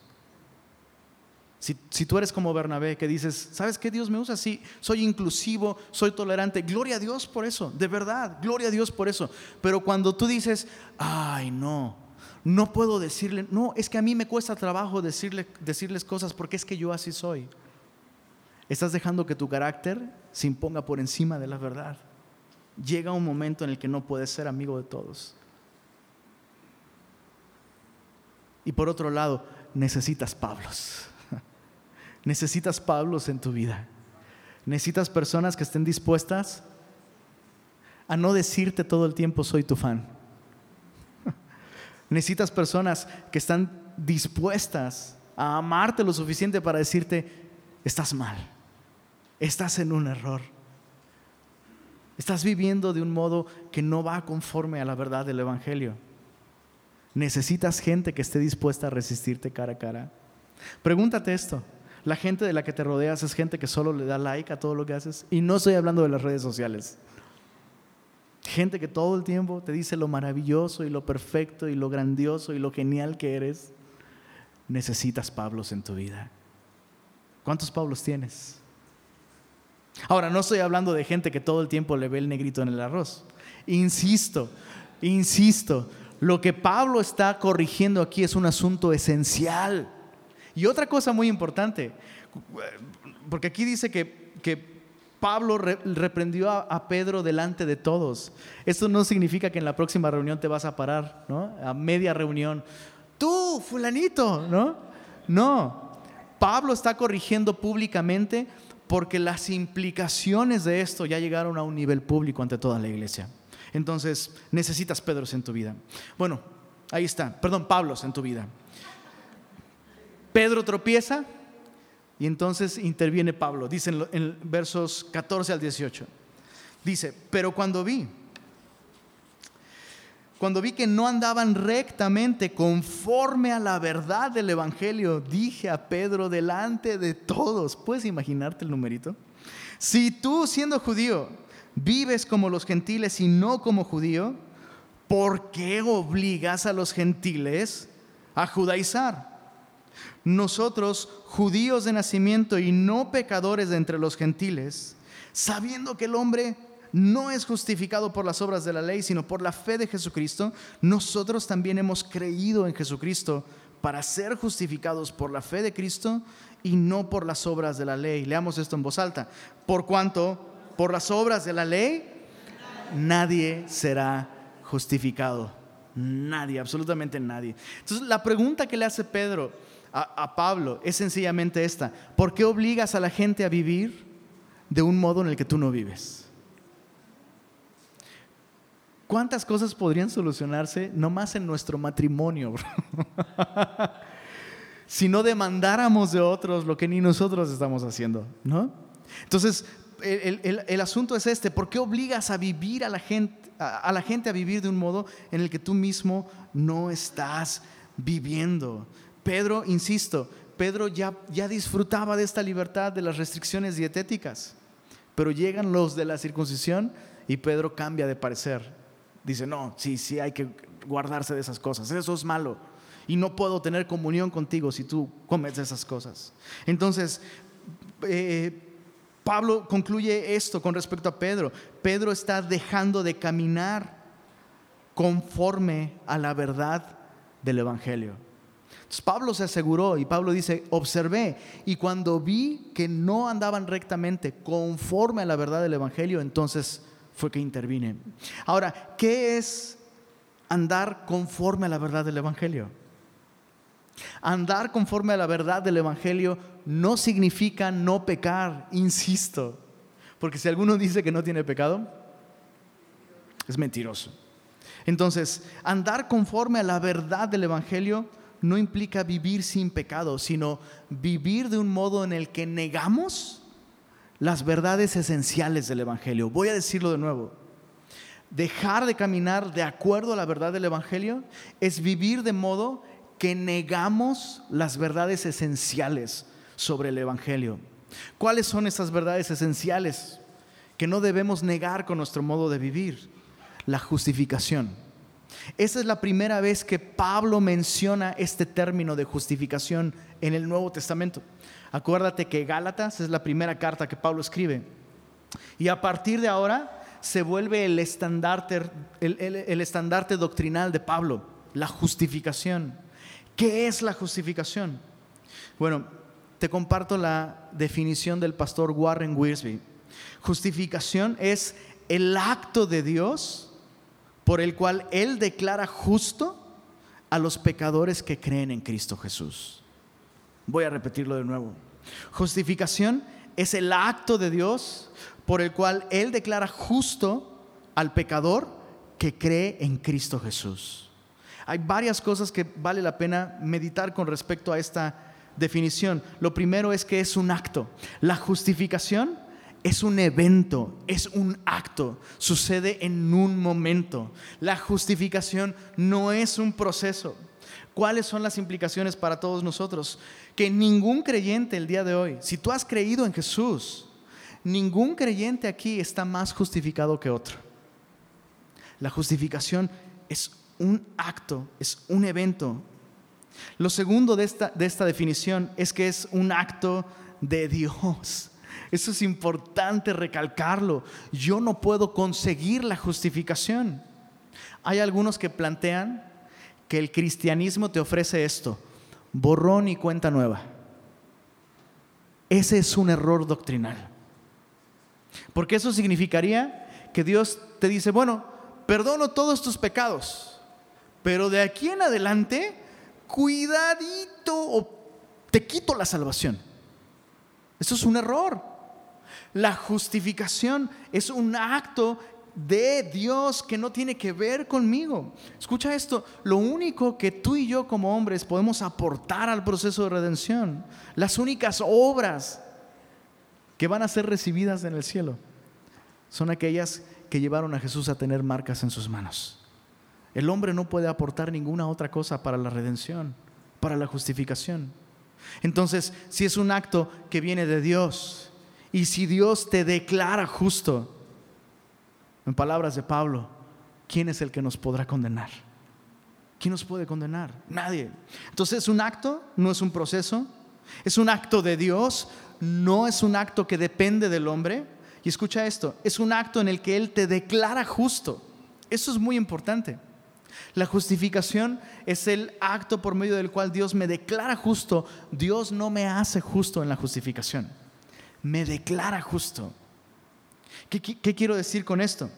Si, si, tú eres como Bernabé, que dices, ¿sabes qué Dios me usa así? Soy inclusivo, soy tolerante. Gloria a Dios por eso, de verdad, gloria a Dios por eso. Pero cuando tú dices, ay, no, no puedo decirle, no, es que a mí me cuesta trabajo decirle, decirles cosas porque es que yo así soy. Estás dejando que tu carácter se imponga por encima de la verdad. Llega un momento en el que no puedes ser amigo de todos. Y por otro lado, necesitas Pablos. (laughs) Necesitas Pablos en tu vida. Necesitas personas que estén dispuestas a no decirte todo el tiempo soy tu fan. (laughs) Necesitas personas que están dispuestas a amarte lo suficiente para decirte estás mal estás en un error. Estás viviendo de un modo que no va conforme a la verdad del Evangelio. Necesitas gente que esté dispuesta a resistirte cara a cara. Pregúntate esto. La gente de la que te rodeas es gente que solo le da like a todo lo que haces. Y no estoy hablando de las redes sociales. Gente que todo el tiempo te dice lo maravilloso y lo perfecto y lo grandioso y lo genial que eres. Necesitas Pablos en tu vida. ¿Cuántos Pablos tienes? Ahora, no estoy hablando de gente que todo el tiempo le ve el negrito en el arroz. Insisto, insisto, lo que Pablo está corrigiendo aquí es un asunto esencial. Y otra cosa muy importante, porque aquí dice que, Pablo reprendió a, Pedro delante de todos. Esto no significa que en la próxima reunión te vas a parar, ¿no? A media reunión. Tú, fulanito, ¿no? No. Pablo está corrigiendo públicamente porque las implicaciones de esto ya llegaron a un nivel público ante toda la iglesia. Entonces, necesitas Pedros en tu vida. Bueno, ahí está, perdón, Pablos en tu vida. Pedro tropieza y entonces interviene Pablo, dice en versos 14 al 18. Dice, pero cuando vi cuando vi que no andaban rectamente conforme a la verdad del Evangelio, dije a Pedro delante de todos, ¿puedes imaginarte el numerito? Si tú siendo judío ¿Vives como los gentiles y no como judío? ¿Por qué obligas a los gentiles a judaizar? Nosotros, judíos de nacimiento y no pecadores de entre los gentiles, sabiendo que el hombre no es justificado por las obras de la ley, sino por la fe de Jesucristo, nosotros también hemos creído en Jesucristo para ser justificados por la fe de Cristo y no por las obras de la ley. Leamos esto en voz alta. Por cuanto por las obras de la ley nadie será justificado. Nadie, absolutamente nadie. Entonces la pregunta que le hace Pedro a, Pablo es sencillamente esta. ¿Por qué obligas a la gente a vivir de un modo en el que tú no vives? ¿Cuántas cosas podrían solucionarse nomás en nuestro matrimonio? (laughs) si no demandáramos de otros lo que ni nosotros estamos haciendo, ¿no? Entonces, el, asunto es este, ¿por qué obligas a vivir a la, gente, a, vivir de un modo en el que tú mismo no estás viviendo? Pedro, insisto, Pedro ya, ya disfrutaba de esta libertad de las restricciones dietéticas, pero llegan los de la circuncisión y Pedro cambia de parecer dice, no, sí, sí hay que guardarse de esas cosas, eso es malo. Y no puedo tener comunión contigo si tú comes esas cosas. Entonces, eh, Pablo concluye esto con respecto a Pedro. Pedro está dejando de caminar conforme a la verdad del Evangelio. Entonces Pablo se aseguró y Pablo dice, observé y cuando vi que no andaban rectamente conforme a la verdad del Evangelio, entonces fue que intervine. Ahora, ¿qué es andar conforme a la verdad del Evangelio? Andar conforme a la verdad del Evangelio no significa no pecar, insisto. Porque si alguno dice que no tiene pecado, es mentiroso. Entonces, andar conforme a la verdad del Evangelio no implica vivir sin pecado, sino vivir de un modo en el que negamos las verdades esenciales del Evangelio. Voy a decirlo de nuevo. Dejar de caminar de acuerdo a la verdad del Evangelio es vivir de modo que negamos las verdades esenciales sobre el Evangelio. ¿Cuáles son esas verdades esenciales que no debemos negar con nuestro modo de vivir? La justificación. Esa es la primera vez que Pablo menciona este término de justificación en el Nuevo Testamento. Acuérdate que Gálatas es la primera carta que Pablo escribe. Y a partir de ahora se vuelve el estandarte, el, doctrinal de Pablo, la justificación. ¿Qué es la justificación? Bueno, te comparto la definición del pastor Warren Wiersbe. Justificación es el acto de Dios por el cual Él declara justo a los pecadores que creen en Cristo Jesús. Voy a repetirlo de nuevo. Justificación es el acto de Dios por el cual Él declara justo al pecador que cree en Cristo Jesús. Hay varias cosas que vale la pena meditar con respecto a esta definición. Lo primero es que es un acto. La justificación es un evento, es un acto, sucede en un momento. La justificación no es un proceso. ¿Cuáles son las implicaciones para todos nosotros? Que ningún creyente el día de hoy, si tú has creído en Jesús, ningún creyente aquí está más justificado que otro. La justificación es un acto, es un evento. Lo segundo de esta, de esta definición es que es un acto de Dios. Eso es importante recalcarlo. Yo no puedo conseguir la justificación. Hay algunos que plantean que el cristianismo te ofrece esto, borrón y cuenta nueva. Ese es un error doctrinal. Porque eso significaría que Dios te dice, bueno, perdono todos tus pecados, pero de aquí en adelante, cuidadito o te quito la salvación. Eso es un error. La justificación es un acto de Dios que no tiene que ver conmigo. Escucha esto, lo único que tú y yo como hombres podemos aportar al proceso de redención, las únicas obras que van a ser recibidas en el cielo, son aquellas que llevaron a Jesús a tener marcas en sus manos. El hombre no puede aportar ninguna otra cosa para la redención, para la justificación. Entonces, si es un acto que viene de Dios y si Dios te declara justo, En palabras de Pablo, ¿quién es el que nos podrá condenar? ¿Quién nos puede condenar? Nadie. Entonces es un acto, no es un proceso. Es un acto de Dios, no es un acto que depende del hombre. Y escucha esto, es un acto en el que Él te declara justo. Eso es muy importante. La justificación es el acto por medio del cual Dios me declara justo. Dios no me hace justo en la justificación. Me declara justo. ¿Qué, quiero decir con esto?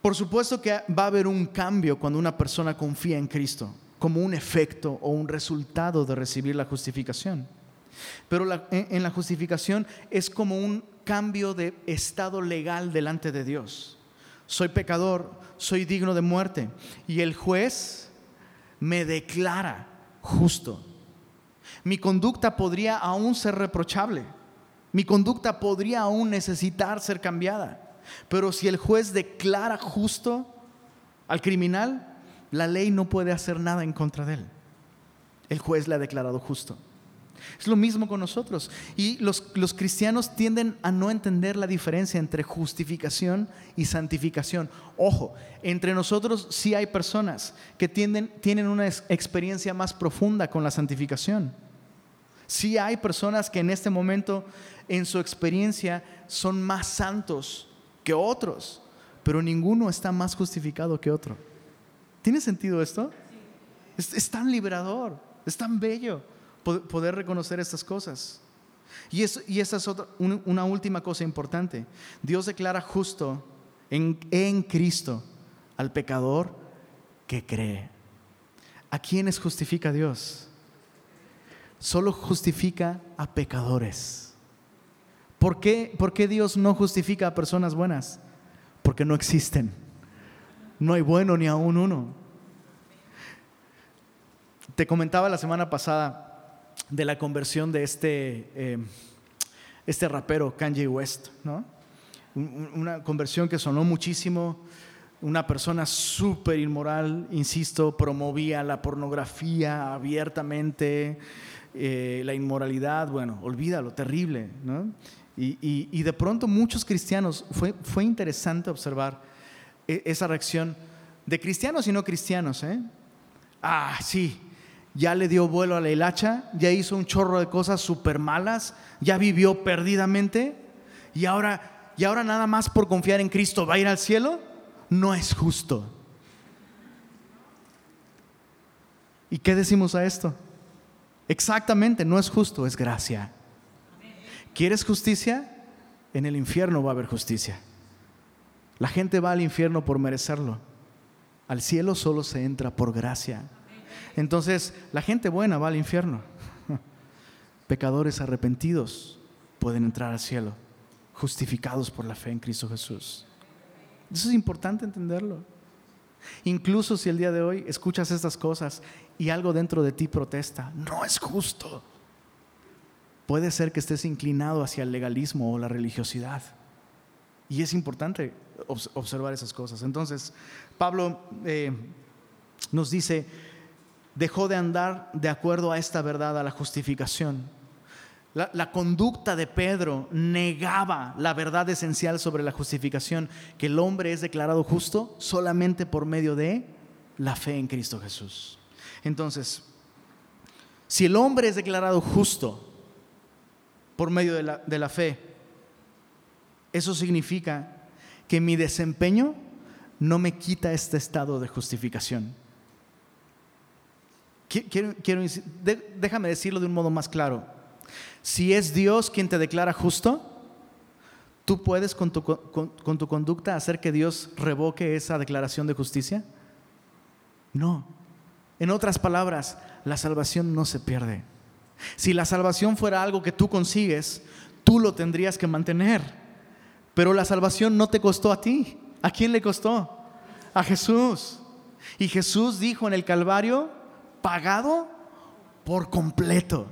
Por supuesto que va a haber un cambio cuando una persona confía en Cristo, como un efecto o un resultado de recibir la justificación. Pero en la justificación es como un cambio de estado legal delante de Dios. Soy pecador, soy digno de muerte y el juez me declara justo. Mi conducta podría aún ser reprochable. Mi conducta podría aún necesitar ser cambiada. Pero si el juez declara justo al criminal, la ley no puede hacer nada en contra de él. El juez le ha declarado justo. Es lo mismo con nosotros. Y los, cristianos tienden a no entender la diferencia entre justificación y santificación. Ojo, entre nosotros sí hay personas que tienen una experiencia más profunda con la santificación. Sí hay personas que en este momento en su experiencia son más santos que otros, pero ninguno está más justificado que otro. ¿Tiene sentido esto? Es, tan liberador, es tan bello poder reconocer estas cosas. Y, y esa es otra, una última cosa importante. Dios declara justo en, en Cristo al pecador que cree. ¿A quiénes justifica Dios? Solo justifica a pecadores. ¿Por qué, ¿Por qué Dios no justifica a personas buenas? Porque no existen. No hay bueno ni aún uno. Te comentaba la semana pasada de la conversión de este, eh, este rapero Kanye West, ¿no? Una conversión que sonó muchísimo. Una persona súper inmoral, insisto, promovía la pornografía abiertamente, eh, la inmoralidad, bueno, olvídalo, terrible, ¿no? Y, de pronto muchos cristianos, fue, fue interesante observar e, esa reacción de cristianos y no cristianos. ¿eh? Ah, sí, ya le dio vuelo a la hilacha, ya hizo un chorro de cosas súper malas, ya vivió perdidamente y ahora, y ahora nada más por confiar en Cristo va a ir al cielo. No es justo. ¿Y qué decimos a esto? Exactamente, no es justo, es gracia. ¿Quieres justicia? En el infierno va a haber justicia. La gente va al infierno por merecerlo. Al cielo solo se entra por gracia. Entonces, la gente buena va al infierno. (laughs) Pecadores arrepentidos pueden entrar al cielo, justificados por la fe en Cristo Jesús. Eso es importante entenderlo. Incluso si el día de hoy escuchas estas cosas y algo dentro de ti protesta, no es justo puede ser que estés inclinado hacia el legalismo o la religiosidad. Y es importante observar esas cosas. Entonces, Pablo eh, nos dice, dejó de andar de acuerdo a esta verdad, a la justificación. La, la, conducta de Pedro negaba la verdad esencial sobre la justificación, que el hombre es declarado justo solamente por medio de la fe en Cristo Jesús. Entonces, si el hombre es declarado justo por medio de la, de la fe. Eso significa que mi desempeño no me quita este estado de justificación. Quiero, quiero, déjame decirlo de un modo más claro. Si es Dios quien te declara justo, ¿tú puedes con tu, con tu conducta hacer que Dios revoque esa declaración de justicia? No. En otras palabras, la salvación no se pierde. Si la salvación fuera algo que tú consigues, tú lo tendrías que mantener. Pero la salvación no te costó a ti. ¿A quién le costó? A Jesús. Y Jesús dijo en el Calvario, pagado por completo.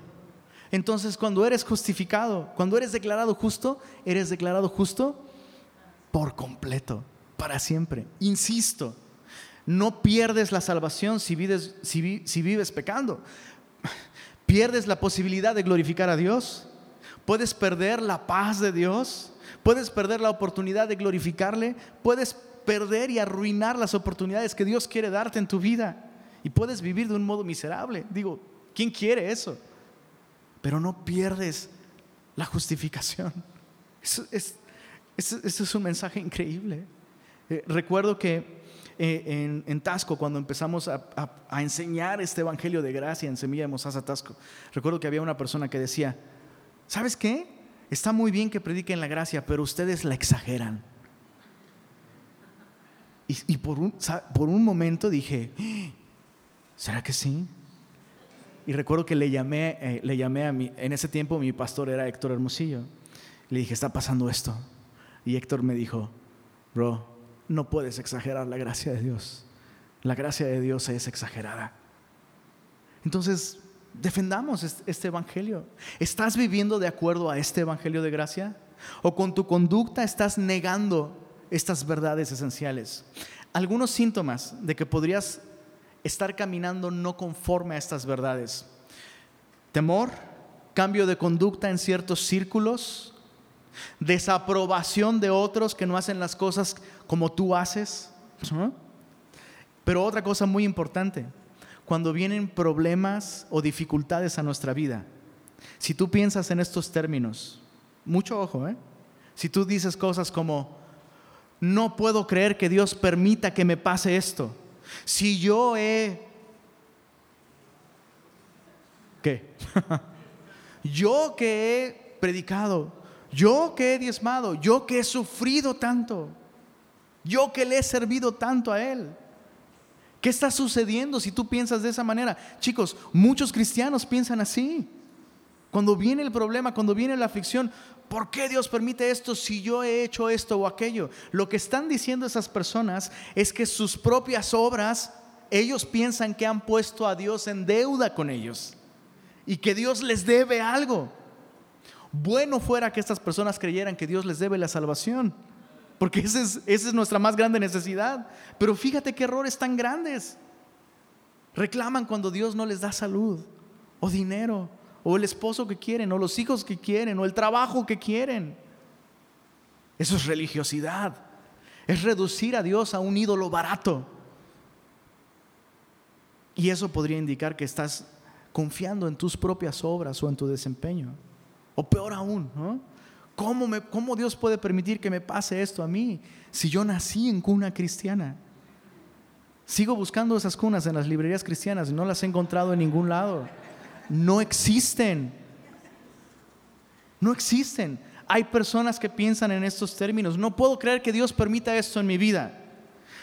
Entonces cuando eres justificado, cuando eres declarado justo, eres declarado justo por completo, para siempre. Insisto, no pierdes la salvación si vives, si vives pecando pierdes la posibilidad de glorificar a Dios, Puedes perder la paz de Dios, puedes perder la oportunidad de glorificarle, puedes perder y arruinar las oportunidades que Dios quiere darte en tu vida y puedes vivir de un modo miserable. Digo, ¿quién quiere eso? Pero no pierdes la justificación. Eso es, es un mensaje increíble. Eh, recuerdo que eh, en, Tasco, cuando empezamos a, enseñar este Evangelio de gracia en Semilla de Mozaza Tasco, recuerdo que había una persona que decía, ¿sabes qué? Está muy bien que prediquen la gracia, pero ustedes la exageran. Y, por, un, por un momento dije, ¿será que sí? Y recuerdo que le llamé, eh, le llamé a mi, en ese tiempo mi pastor era Héctor Hermosillo. Le dije, está pasando esto. Y Héctor me dijo, bro, no puedes exagerar la gracia de Dios. La gracia de Dios es exagerada. Entonces, defendamos este evangelio. ¿Estás viviendo de acuerdo a este evangelio de gracia? ¿O con tu conducta estás negando estas verdades esenciales? Algunos síntomas de que podrías estar caminando no conforme a estas verdades. Temor, cambio de conducta en ciertos círculos, desaprobación de otros que no hacen las cosas como tú haces. Pero otra cosa muy importante, cuando vienen problemas o dificultades a nuestra vida, si tú piensas en estos términos, mucho ojo, ¿eh? si tú dices cosas como, no puedo creer que Dios permita que me pase esto, si yo he... ¿Qué? (laughs) yo que he predicado, yo que he diezmado, yo que he sufrido tanto, yo que le he servido tanto a Él. ¿Qué está sucediendo si tú piensas de esa manera? Chicos, muchos cristianos piensan así. Cuando viene el problema, cuando viene la aflicción, ¿por qué Dios permite esto si yo he hecho esto o aquello? Lo que están diciendo esas personas es que sus propias obras, ellos piensan que han puesto a Dios en deuda con ellos y que Dios les debe algo. Bueno fuera que estas personas creyeran que Dios les debe la salvación, porque esa es, es nuestra más grande necesidad. Pero fíjate qué errores tan grandes. Reclaman cuando Dios no les da salud o dinero o el esposo que quieren o los hijos que quieren o el trabajo que quieren. Eso es religiosidad. Es reducir a Dios a un ídolo barato. Y eso podría indicar que estás confiando en tus propias obras o en tu desempeño. O peor aún, ¿Cómo, me, ¿cómo Dios puede permitir que me pase esto a mí si yo nací en cuna cristiana? Sigo buscando esas cunas en las librerías cristianas y no las he encontrado en ningún lado. No existen. No existen. Hay personas que piensan en estos términos. No puedo creer que Dios permita esto en mi vida.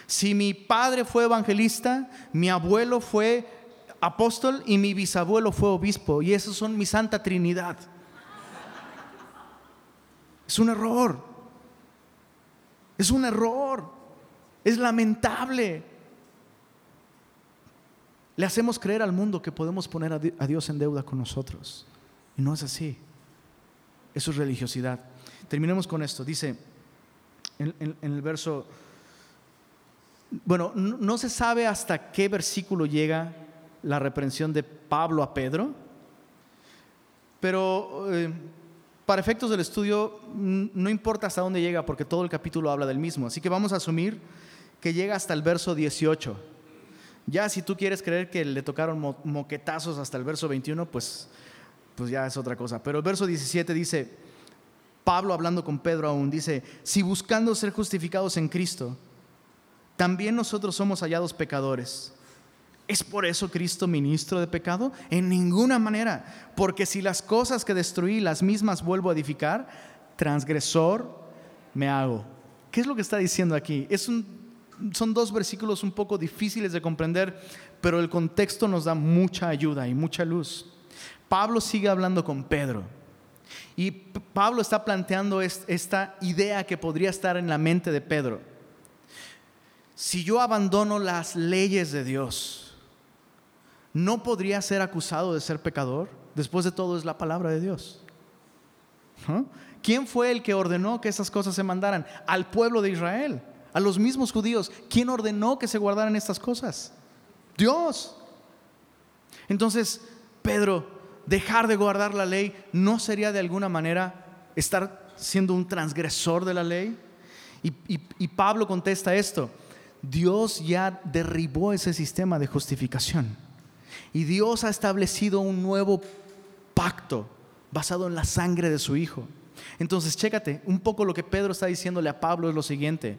Si mi padre fue evangelista, mi abuelo fue apóstol y mi bisabuelo fue obispo, y esos son mi santa trinidad. Es un error. Es un error. Es lamentable. Le hacemos creer al mundo que podemos poner a Dios en deuda con nosotros. Y no es así. Eso es religiosidad. Terminemos con esto. Dice en, el verso, bueno, no, se sabe hasta qué versículo llega la reprensión de Pablo a Pedro, pero eh, para efectos del estudio, no importa hasta dónde llega, porque todo el capítulo habla del mismo. Así que vamos a asumir que llega hasta el verso 18. Ya si tú quieres creer que le tocaron moquetazos hasta el verso 21, pues, pues ya es otra cosa. Pero el verso 17 dice, Pablo hablando con Pedro aún, dice, si buscando ser justificados en Cristo, también nosotros somos hallados pecadores. ¿Es por eso Cristo ministro de pecado? En ninguna manera, porque si las cosas que destruí las mismas vuelvo a edificar, transgresor me hago. ¿Qué es lo que está diciendo aquí? Son dos versículos un poco difíciles de comprender, pero el contexto nos da mucha ayuda y mucha luz. Pablo sigue hablando con Pedro y Pablo está planteando esta idea que podría estar en la mente de Pedro. Si yo abandono las leyes de Dios, no podría ser acusado de ser pecador. Después de todo es la palabra de Dios. ¿Quién fue el que ordenó que esas cosas se mandaran? Al pueblo de Israel, a los mismos judíos. ¿Quién ordenó que se guardaran estas cosas? Dios. Entonces, Pedro, dejar de guardar la ley no sería de alguna manera estar siendo un transgresor de la ley? Y, Pablo contesta esto, Dios ya derribó ese sistema de justificación y Dios ha establecido un nuevo pacto basado en la sangre de su Hijo. Entonces, chécate, un poco lo que Pedro está diciéndole a Pablo es lo siguiente.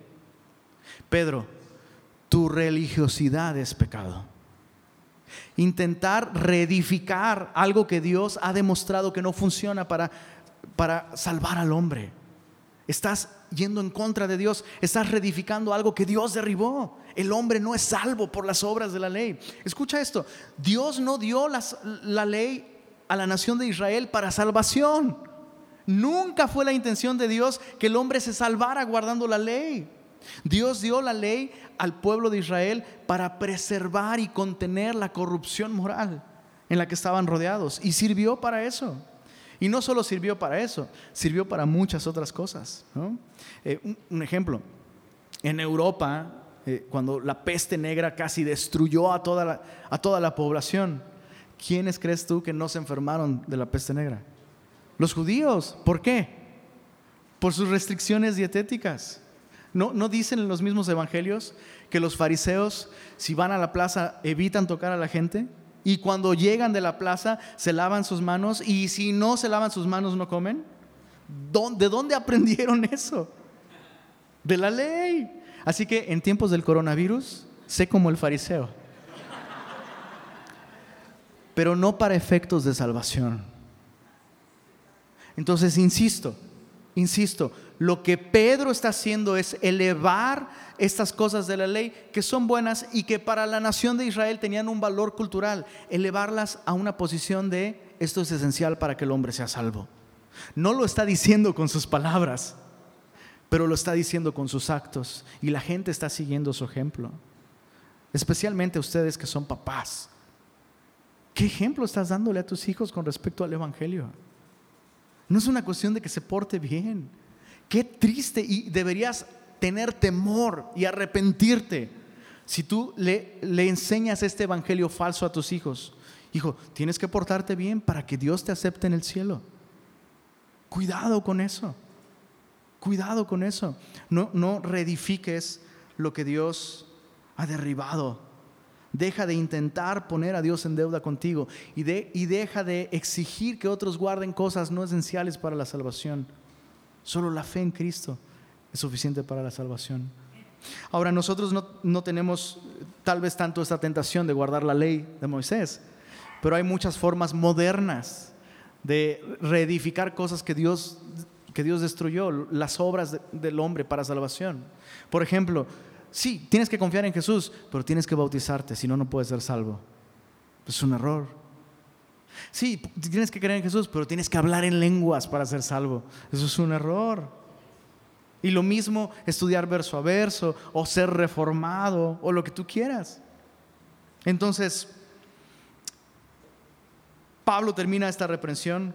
Pedro, tu religiosidad es pecado. Intentar reedificar algo que Dios ha demostrado que no funciona para, para salvar al hombre. Estás yendo en contra de Dios, estás reedificando algo que Dios derribó. El hombre no es salvo por las obras de la ley. Escucha esto, Dios no dio la ley a la nación de Israel para salvación. Nunca fue la intención de Dios que el hombre se salvara guardando la ley. Dios dio la ley al pueblo de Israel para preservar y contener la corrupción moral en la que estaban rodeados. Y sirvió para eso. Y no solo sirvió para eso, sirvió para muchas otras cosas. Eh, un, ejemplo, en Europa, eh, cuando la peste negra casi destruyó a toda, la, a toda la población, ¿quiénes crees tú que no se enfermaron de la peste negra? Los judíos. ¿Por qué? Por sus restricciones dietéticas. ¿No, ¿No dicen en los mismos evangelios que los fariseos, si van a la plaza, evitan tocar a la gente? Y cuando llegan de la plaza, se lavan sus manos. Y si no se lavan sus manos, no comen. ¿De dónde (laughs) aprendieron eso? De la ley. Así que en tiempos del coronavirus, sé como el fariseo. Pero no para efectos de salvación. Entonces, insisto, insisto, lo que Pedro está haciendo es elevar estas cosas de la ley que son buenas y que para la nación de Israel tenían un valor cultural, elevarlas a una posición de esto es esencial para que el hombre sea salvo. No lo está diciendo con sus palabras, pero lo está diciendo con sus actos y la gente está siguiendo su ejemplo. Especialmente ustedes que son papás. ¿Qué ejemplo estás dándole a tus hijos con respecto al Evangelio? No es una cuestión de que se porte bien. Qué triste y deberías tener temor y arrepentirte si tú le, enseñas este evangelio falso a tus hijos. Hijo, tienes que portarte bien para que Dios te acepte en el cielo. Cuidado con eso. Cuidado con eso. No, no reedifiques lo que Dios ha derribado Deja de intentar poner a Dios en deuda contigo y, y deja de exigir que otros guarden cosas no esenciales para la salvación. Solo la fe en Cristo es suficiente para la salvación. Ahora, nosotros no, no, tenemos tal vez tanto esta tentación de guardar la ley de Moisés, pero hay muchas formas modernas de reedificar cosas que Dios, que Dios destruyó, las obras del hombre para salvación. Por ejemplo, Sí, tienes que confiar en Jesús, pero tienes que bautizarte, si no, no puedes ser salvo. Es un error. Sí, tienes que creer en Jesús, pero tienes que hablar en lenguas para ser salvo. Eso es un error. Y lo mismo estudiar verso a verso o ser reformado o lo que tú quieras. Entonces, Pablo termina esta reprensión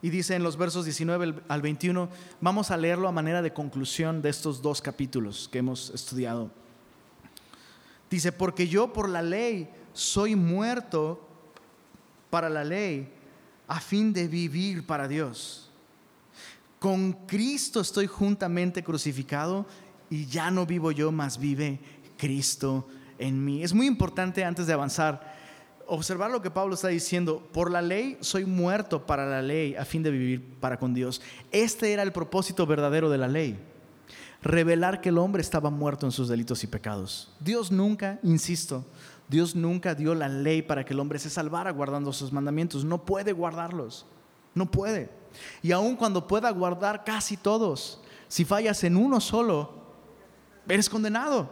y dice en los versos 19 al 21, vamos a leerlo a manera de conclusión de estos dos capítulos que hemos estudiado. Dice, porque yo por la ley soy muerto para la ley a fin de vivir para Dios. Con Cristo estoy juntamente crucificado y ya no vivo yo, más vive Cristo en mí. Es muy importante antes de avanzar observar lo que Pablo está diciendo, por la ley soy muerto para la ley a fin de vivir para con Dios. Este era el propósito verdadero de la ley, revelar que el hombre estaba muerto en sus delitos y pecados. Dios nunca, insisto, Dios nunca dio la ley para que el hombre se salvara guardando sus mandamientos, no puede guardarlos, no puede. Y aun cuando pueda guardar casi todos, si fallas en uno solo, eres condenado.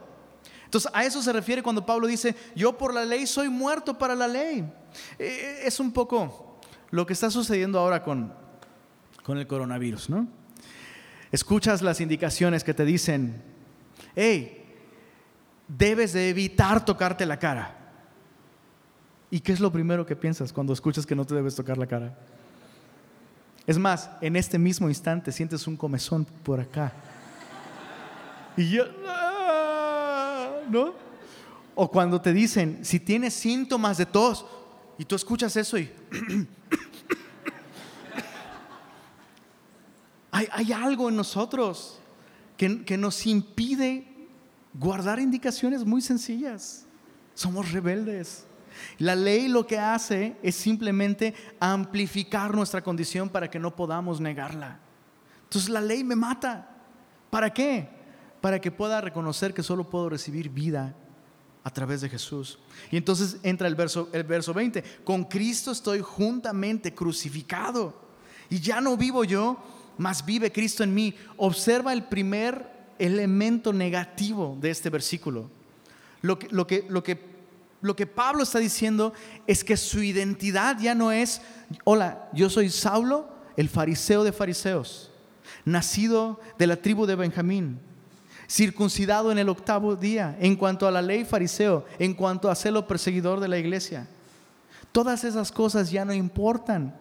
Entonces a eso se refiere cuando Pablo dice, yo por la ley soy muerto para la ley. Eh, es un poco lo que está sucediendo ahora con, con el coronavirus, ¿no? Escuchas las indicaciones que te dicen, hey, debes de evitar tocarte la cara. ¿Y qué es lo primero que piensas cuando escuchas que no te debes tocar la cara? Es más, en este mismo instante sientes un comezón por acá. Y yo, ah", ¿no? O cuando te dicen, si tienes síntomas de tos, y tú escuchas eso y... (coughs) hay, algo en nosotros que, que nos impide guardar indicaciones muy sencillas. Somos rebeldes. La ley lo que hace es simplemente amplificar nuestra condición para que no podamos negarla. Entonces la ley me mata. ¿Para qué? Para que pueda reconocer que solo puedo recibir vida a través de Jesús. Y entonces entra el verso, el verso 20. Con Cristo estoy juntamente crucificado. Y ya no vivo yo, mas vive Cristo en mí. Observa el primer elemento negativo de este versículo. Lo que, lo que, lo que lo que Pablo está diciendo es que su identidad ya no es, hola, yo soy Saulo, el fariseo de fariseos, nacido de la tribu de Benjamín, circuncidado en el octavo día, en cuanto a la ley fariseo, en cuanto a celo perseguidor de la iglesia. Todas esas cosas ya no importan.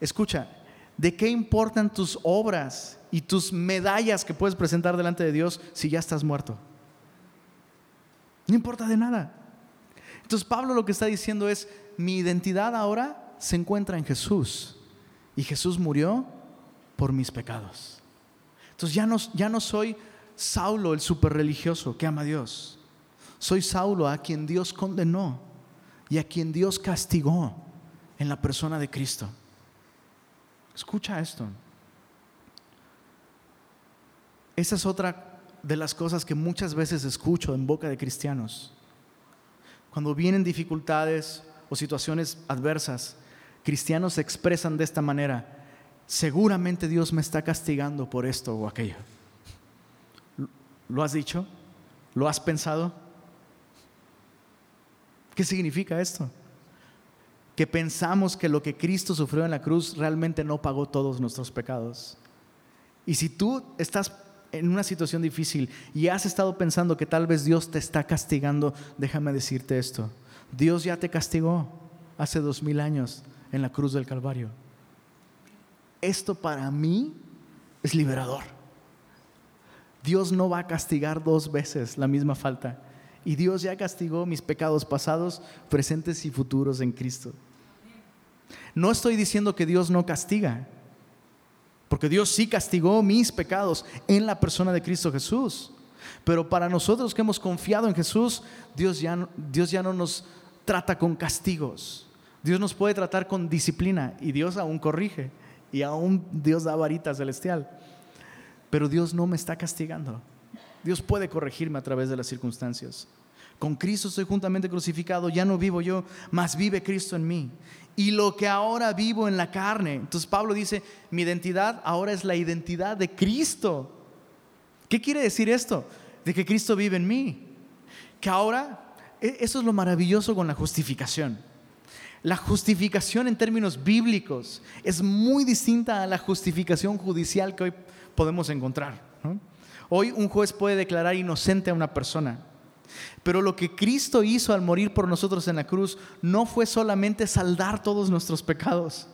Escucha, ¿de qué importan tus obras y tus medallas que puedes presentar delante de Dios si ya estás muerto? No importa de nada. Entonces Pablo lo que está diciendo es, mi identidad ahora se encuentra en Jesús. Y Jesús murió por mis pecados. Entonces ya no, ya no soy Saulo el super religioso que ama a Dios. Soy Saulo a quien Dios condenó y a quien Dios castigó en la persona de Cristo. Escucha esto. Esa es otra de las cosas que muchas veces escucho en boca de cristianos. Cuando vienen dificultades o situaciones adversas, cristianos se expresan de esta manera. Seguramente Dios me está castigando por esto o aquello. ¿Lo has dicho? ¿Lo has pensado? ¿Qué significa esto? Que pensamos que lo que Cristo sufrió en la cruz realmente no pagó todos nuestros pecados. Y si tú estás en una situación difícil y has estado pensando que tal vez Dios te está castigando, déjame decirte esto. Dios ya te castigó hace dos mil años en la cruz del Calvario. Esto para mí es liberador. Dios no va a castigar dos veces la misma falta. Y Dios ya castigó mis pecados pasados, presentes y futuros en Cristo. No estoy diciendo que Dios no castiga. Porque Dios sí castigó mis pecados en la persona de Cristo Jesús. Pero para nosotros que hemos confiado en Jesús, Dios ya, no, Dios ya no nos trata con castigos. Dios nos puede tratar con disciplina y Dios aún corrige y aún Dios da varita celestial. Pero Dios no me está castigando. Dios puede corregirme a través de las circunstancias. Con Cristo estoy juntamente crucificado, ya no vivo yo, mas vive Cristo en mí y lo que ahora vivo en la carne. Entonces Pablo dice, mi identidad ahora es la identidad de Cristo. ¿Qué quiere decir esto? De que Cristo vive en mí. Que ahora, e, eso es lo maravilloso con la justificación. La justificación en términos bíblicos es muy distinta a la justificación judicial que hoy podemos encontrar. Hoy un juez puede declarar inocente a una persona pero lo que Cristo hizo al morir por nosotros en la cruz no fue solamente saldar todos nuestros pecados,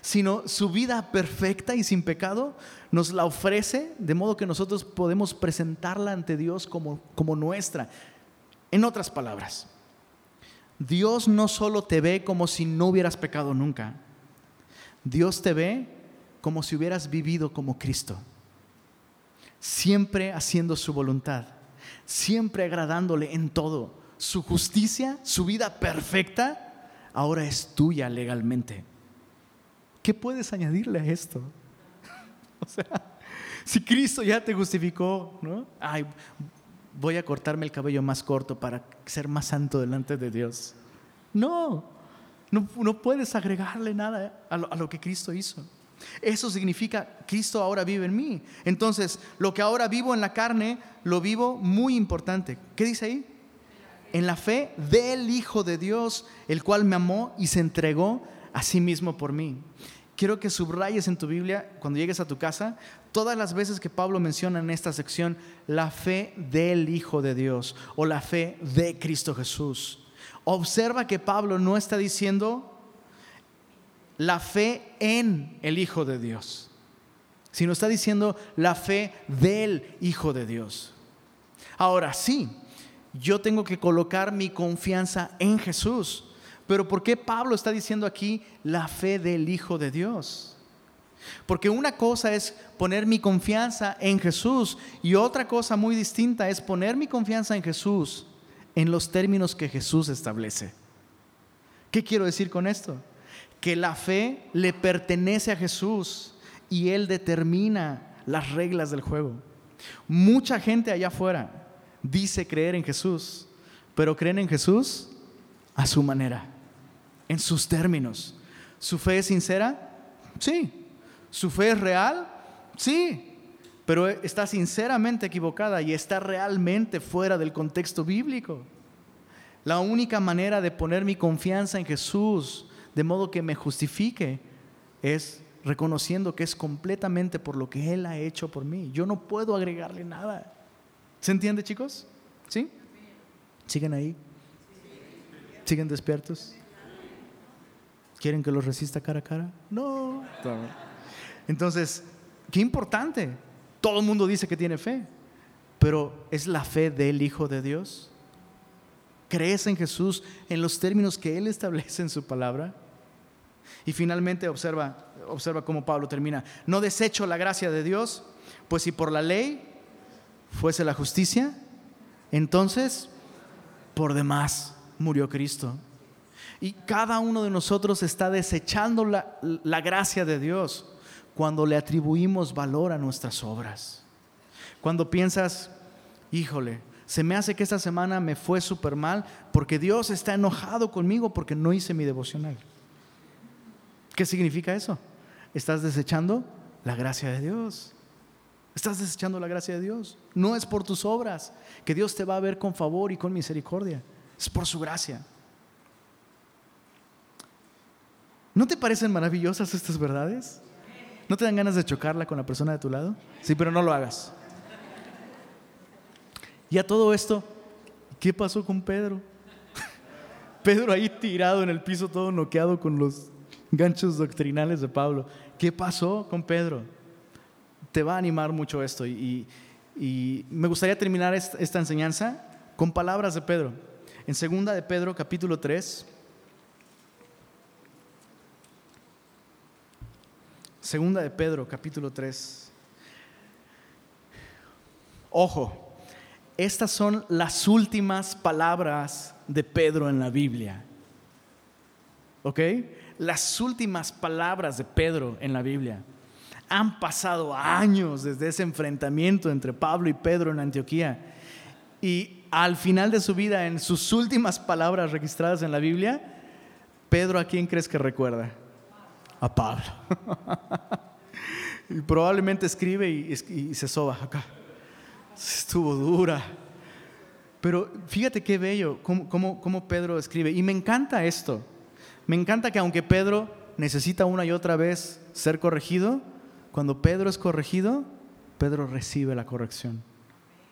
sino su vida perfecta y sin pecado nos la ofrece de modo que nosotros podemos presentarla ante Dios como, como nuestra. En otras palabras, Dios no solo te ve como si no hubieras pecado nunca, Dios te ve como si hubieras vivido como Cristo, siempre haciendo su voluntad siempre agradándole en todo. Su justicia, su vida perfecta, ahora es tuya legalmente. ¿Qué puedes añadirle a esto? (laughs) o sea, si Cristo ya te justificó, ¿no? Ay, voy a cortarme el cabello más corto para ser más santo delante de Dios. No, no, puedes agregarle nada a lo que Cristo hizo. Eso significa, Cristo ahora vive en mí. Entonces, lo que ahora vivo en la carne, lo vivo muy importante. ¿Qué dice ahí? En la fe del Hijo de Dios, el cual me amó y se entregó a sí mismo por mí. Quiero que subrayes en tu Biblia, cuando llegues a tu casa, todas las veces que Pablo menciona en esta sección la fe del Hijo de Dios o la fe de Cristo Jesús. Observa que Pablo no está diciendo la fe en el Hijo de Dios, sino está diciendo la fe del Hijo de Dios. Ahora sí, yo tengo que colocar mi confianza en Jesús. Pero ¿por qué Pablo está diciendo aquí la fe del Hijo de Dios? Porque una cosa es poner mi confianza en Jesús y otra cosa muy distinta es poner mi confianza en Jesús en los términos que Jesús establece. ¿Qué quiero decir con esto? Que la fe le pertenece a Jesús y Él determina las reglas del juego. Mucha gente allá afuera dice creer en Jesús, pero creen en Jesús a su manera, en sus términos. ¿Su fe es sincera? Sí. ¿Su fe es real? Sí, pero está sinceramente equivocada y está realmente fuera del contexto bíblico. La única manera de poner mi confianza en Jesús de modo que me justifique es reconociendo que es completamente por lo que Él ha hecho por mí. Yo no puedo agregarle nada. ¿Se entiende, chicos? ¿Sí? ¿Siguen ahí? ¿Siguen despiertos? ¿Quieren que los resista cara a cara? No. Entonces, qué importante. Todo el mundo dice que tiene fe, pero ¿es la fe del Hijo de Dios? ¿Crees en Jesús en los términos que Él establece en su palabra? Y finalmente observa, observa cómo Pablo termina. No desecho la gracia de Dios, pues si por la ley fuese la justicia, entonces por demás murió Cristo. Y cada uno de nosotros está desechando la, la gracia de Dios cuando le atribuimos valor a nuestras obras. Cuando piensas, híjole, se me hace que esta semana me fue súper mal porque Dios está enojado conmigo porque no hice mi devocional. ¿Qué significa eso? Estás desechando la gracia de Dios. Estás desechando la gracia de Dios. No es por tus obras que Dios te va a ver con favor y con misericordia. Es por su gracia. ¿No te parecen maravillosas estas verdades? ¿No te dan ganas de chocarla con la persona de tu lado? Sí, pero no lo hagas. Y a todo esto, ¿qué pasó con Pedro? (laughs) Pedro ahí tirado en el piso, todo noqueado con los ganchos doctrinales de Pablo. ¿Qué pasó con Pedro? Te va a animar mucho esto. Y, me gustaría terminar esta enseñanza con palabras de Pedro. En segunda de Pedro, capítulo 3, Segunda de Pedro, capítulo 3. Ojo, estas son las últimas palabras de Pedro en la Biblia. ¿Ok? Las últimas palabras de Pedro en la Biblia. Han pasado años desde ese enfrentamiento entre Pablo y Pedro en Antioquía. Y al final de su vida, en sus últimas palabras registradas en la Biblia, Pedro a quién crees que recuerda? a Pablo. (laughs) y probablemente escribe y, se soba acá. Estuvo dura. Pero fíjate qué bello cómo, cómo Pedro escribe. Y me encanta esto. Me encanta que aunque Pedro necesita una y otra vez ser corregido, cuando Pedro es corregido, Pedro recibe la corrección.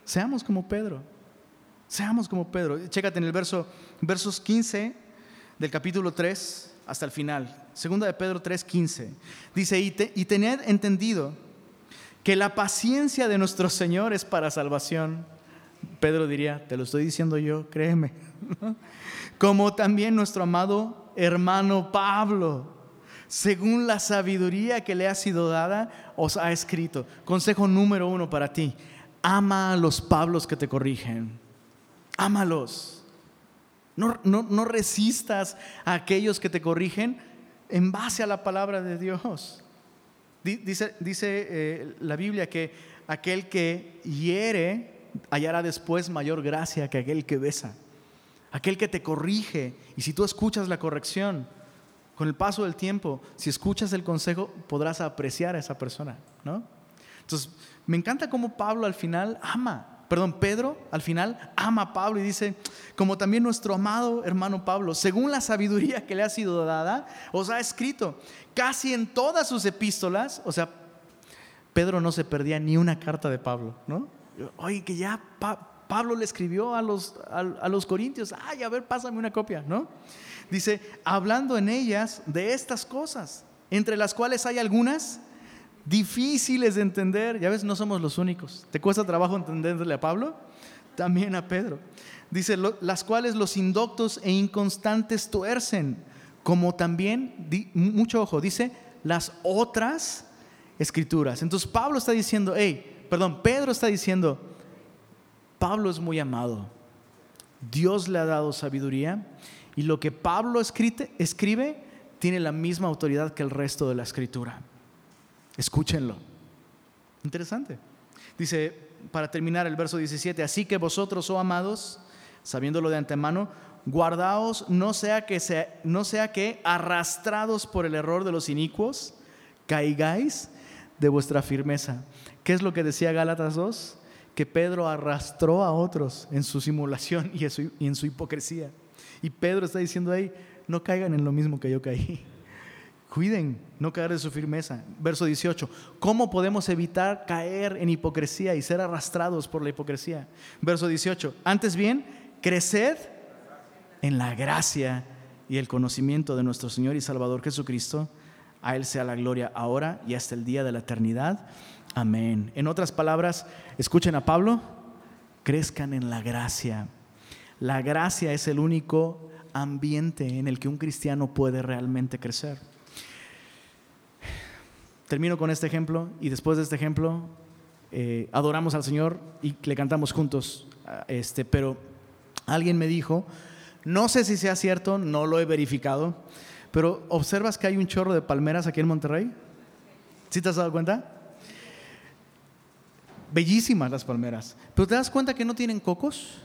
Seamos como Pedro. Seamos como Pedro. Chécate en el verso, versos 15 del capítulo 3 hasta el final. Segunda de Pedro 3:15. Dice, y, y tened entendido que la paciencia de nuestro Señor es para salvación. Pedro diría, te lo estoy diciendo yo, créeme. (laughs) Como también nuestro amado hermano Pablo, según la sabiduría que le ha sido dada, os ha escrito. Consejo número uno para ti, ama a los Pablos que te corrigen. Ámalos. No, no, resistas a aquellos que te corrigen en base a la palabra de Dios. Dice, dice eh, la Biblia que aquel que hiere hallará después mayor gracia que aquel que besa. Aquel que te corrige. Y si tú escuchas la corrección, con el paso del tiempo, si escuchas el consejo, podrás apreciar a esa persona. ¿no? Entonces, me encanta cómo Pablo al final ama perdón, Pedro al final ama a Pablo y dice, como también nuestro amado hermano Pablo, según la sabiduría que le ha sido dada, os ha escrito casi en todas sus epístolas, o sea, Pedro no se perdía ni una carta de Pablo, ¿no? Oye, que ya Pablo le escribió a los, a los corintios, ay, a ver, pásame una copia, ¿no? Dice, hablando en ellas de estas cosas, entre las cuales hay algunas difíciles de entender. Ya ves, no somos los únicos. ¿Te cuesta trabajo entenderle a Pablo? También a Pedro. Dice, las cuales los indoctos e inconstantes tuercen, como también, mucho ojo, dice, las otras escrituras. Entonces Pablo está diciendo, hey, perdón, Pedro está diciendo, Pablo es muy amado. Dios le ha dado sabiduría y lo que Pablo escribe, tiene la misma autoridad que el resto de la escritura. Escúchenlo. Interesante. Dice, para terminar el verso 17, así que vosotros, oh amados, sabiéndolo de antemano, guardaos, no sea que, sea, no sea que arrastrados por el error de los inicuos, caigáis de vuestra firmeza. ¿Qué es lo que decía Gálatas 2? Que Pedro arrastró a otros en su simulación y en su, hipocresía. Y Pedro está diciendo ahí, no caigan en lo mismo que yo caí. Cuiden, no caer de su firmeza. Verso 18. ¿Cómo podemos evitar caer en hipocresía y ser arrastrados por la hipocresía? Verso 18. Antes bien, creced en la gracia y el conocimiento de nuestro Señor y Salvador Jesucristo. A Él sea la gloria ahora y hasta el día de la eternidad. Amén. En otras palabras, escuchen a Pablo, crezcan en la gracia. La gracia es el único ambiente en el que un cristiano puede realmente crecer. Termino con este ejemplo y después de este ejemplo eh, adoramos al Señor y le cantamos juntos. Este, pero alguien me dijo, no sé si sea cierto, no lo he verificado, pero observas que hay un chorro de palmeras aquí en Monterrey. ¿Sí te has dado cuenta? Bellísimas las palmeras. Pero ¿te das cuenta que no tienen cocos?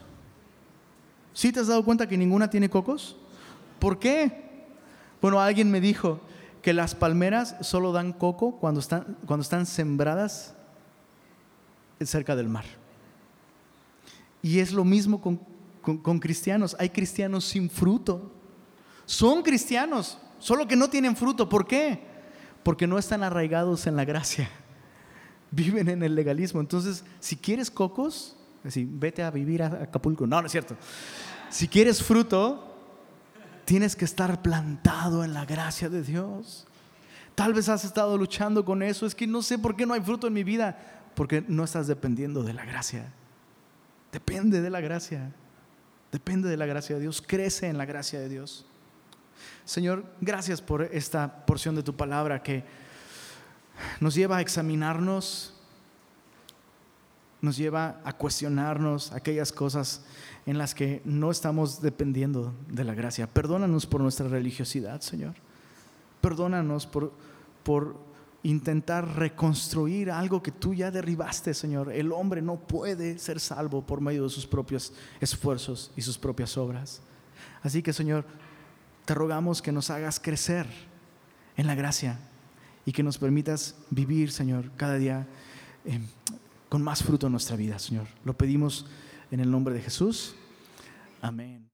¿Sí te has dado cuenta que ninguna tiene cocos? ¿Por qué? Bueno, alguien me dijo, que las palmeras solo dan coco cuando están, cuando están sembradas cerca del mar. Y es lo mismo con, con, cristianos. Hay cristianos sin fruto. Son cristianos, solo que no tienen fruto. ¿Por qué? Porque no están arraigados en la gracia. Viven en el legalismo. Entonces, si quieres cocos, así, vete a vivir a Acapulco. No, no es cierto. Si quieres fruto, Tienes que estar plantado en la gracia de Dios. Tal vez has estado luchando con eso. Es que no sé por qué no hay fruto en mi vida. Porque no estás dependiendo de la gracia. Depende de la gracia. Depende de la gracia de Dios. Crece en la gracia de Dios. Señor, gracias por esta porción de tu palabra que nos lleva a examinarnos, nos lleva a cuestionarnos aquellas cosas en las que no estamos dependiendo de la gracia. Perdónanos por nuestra religiosidad, Señor. Perdónanos por, por intentar reconstruir algo que tú ya derribaste, Señor. El hombre no puede ser salvo por medio de sus propios esfuerzos y sus propias obras. Así que, Señor, te rogamos que nos hagas crecer en la gracia y que nos permitas vivir, Señor, cada día eh, con más fruto en nuestra vida, Señor. Lo pedimos en el nombre de Jesús. Amén.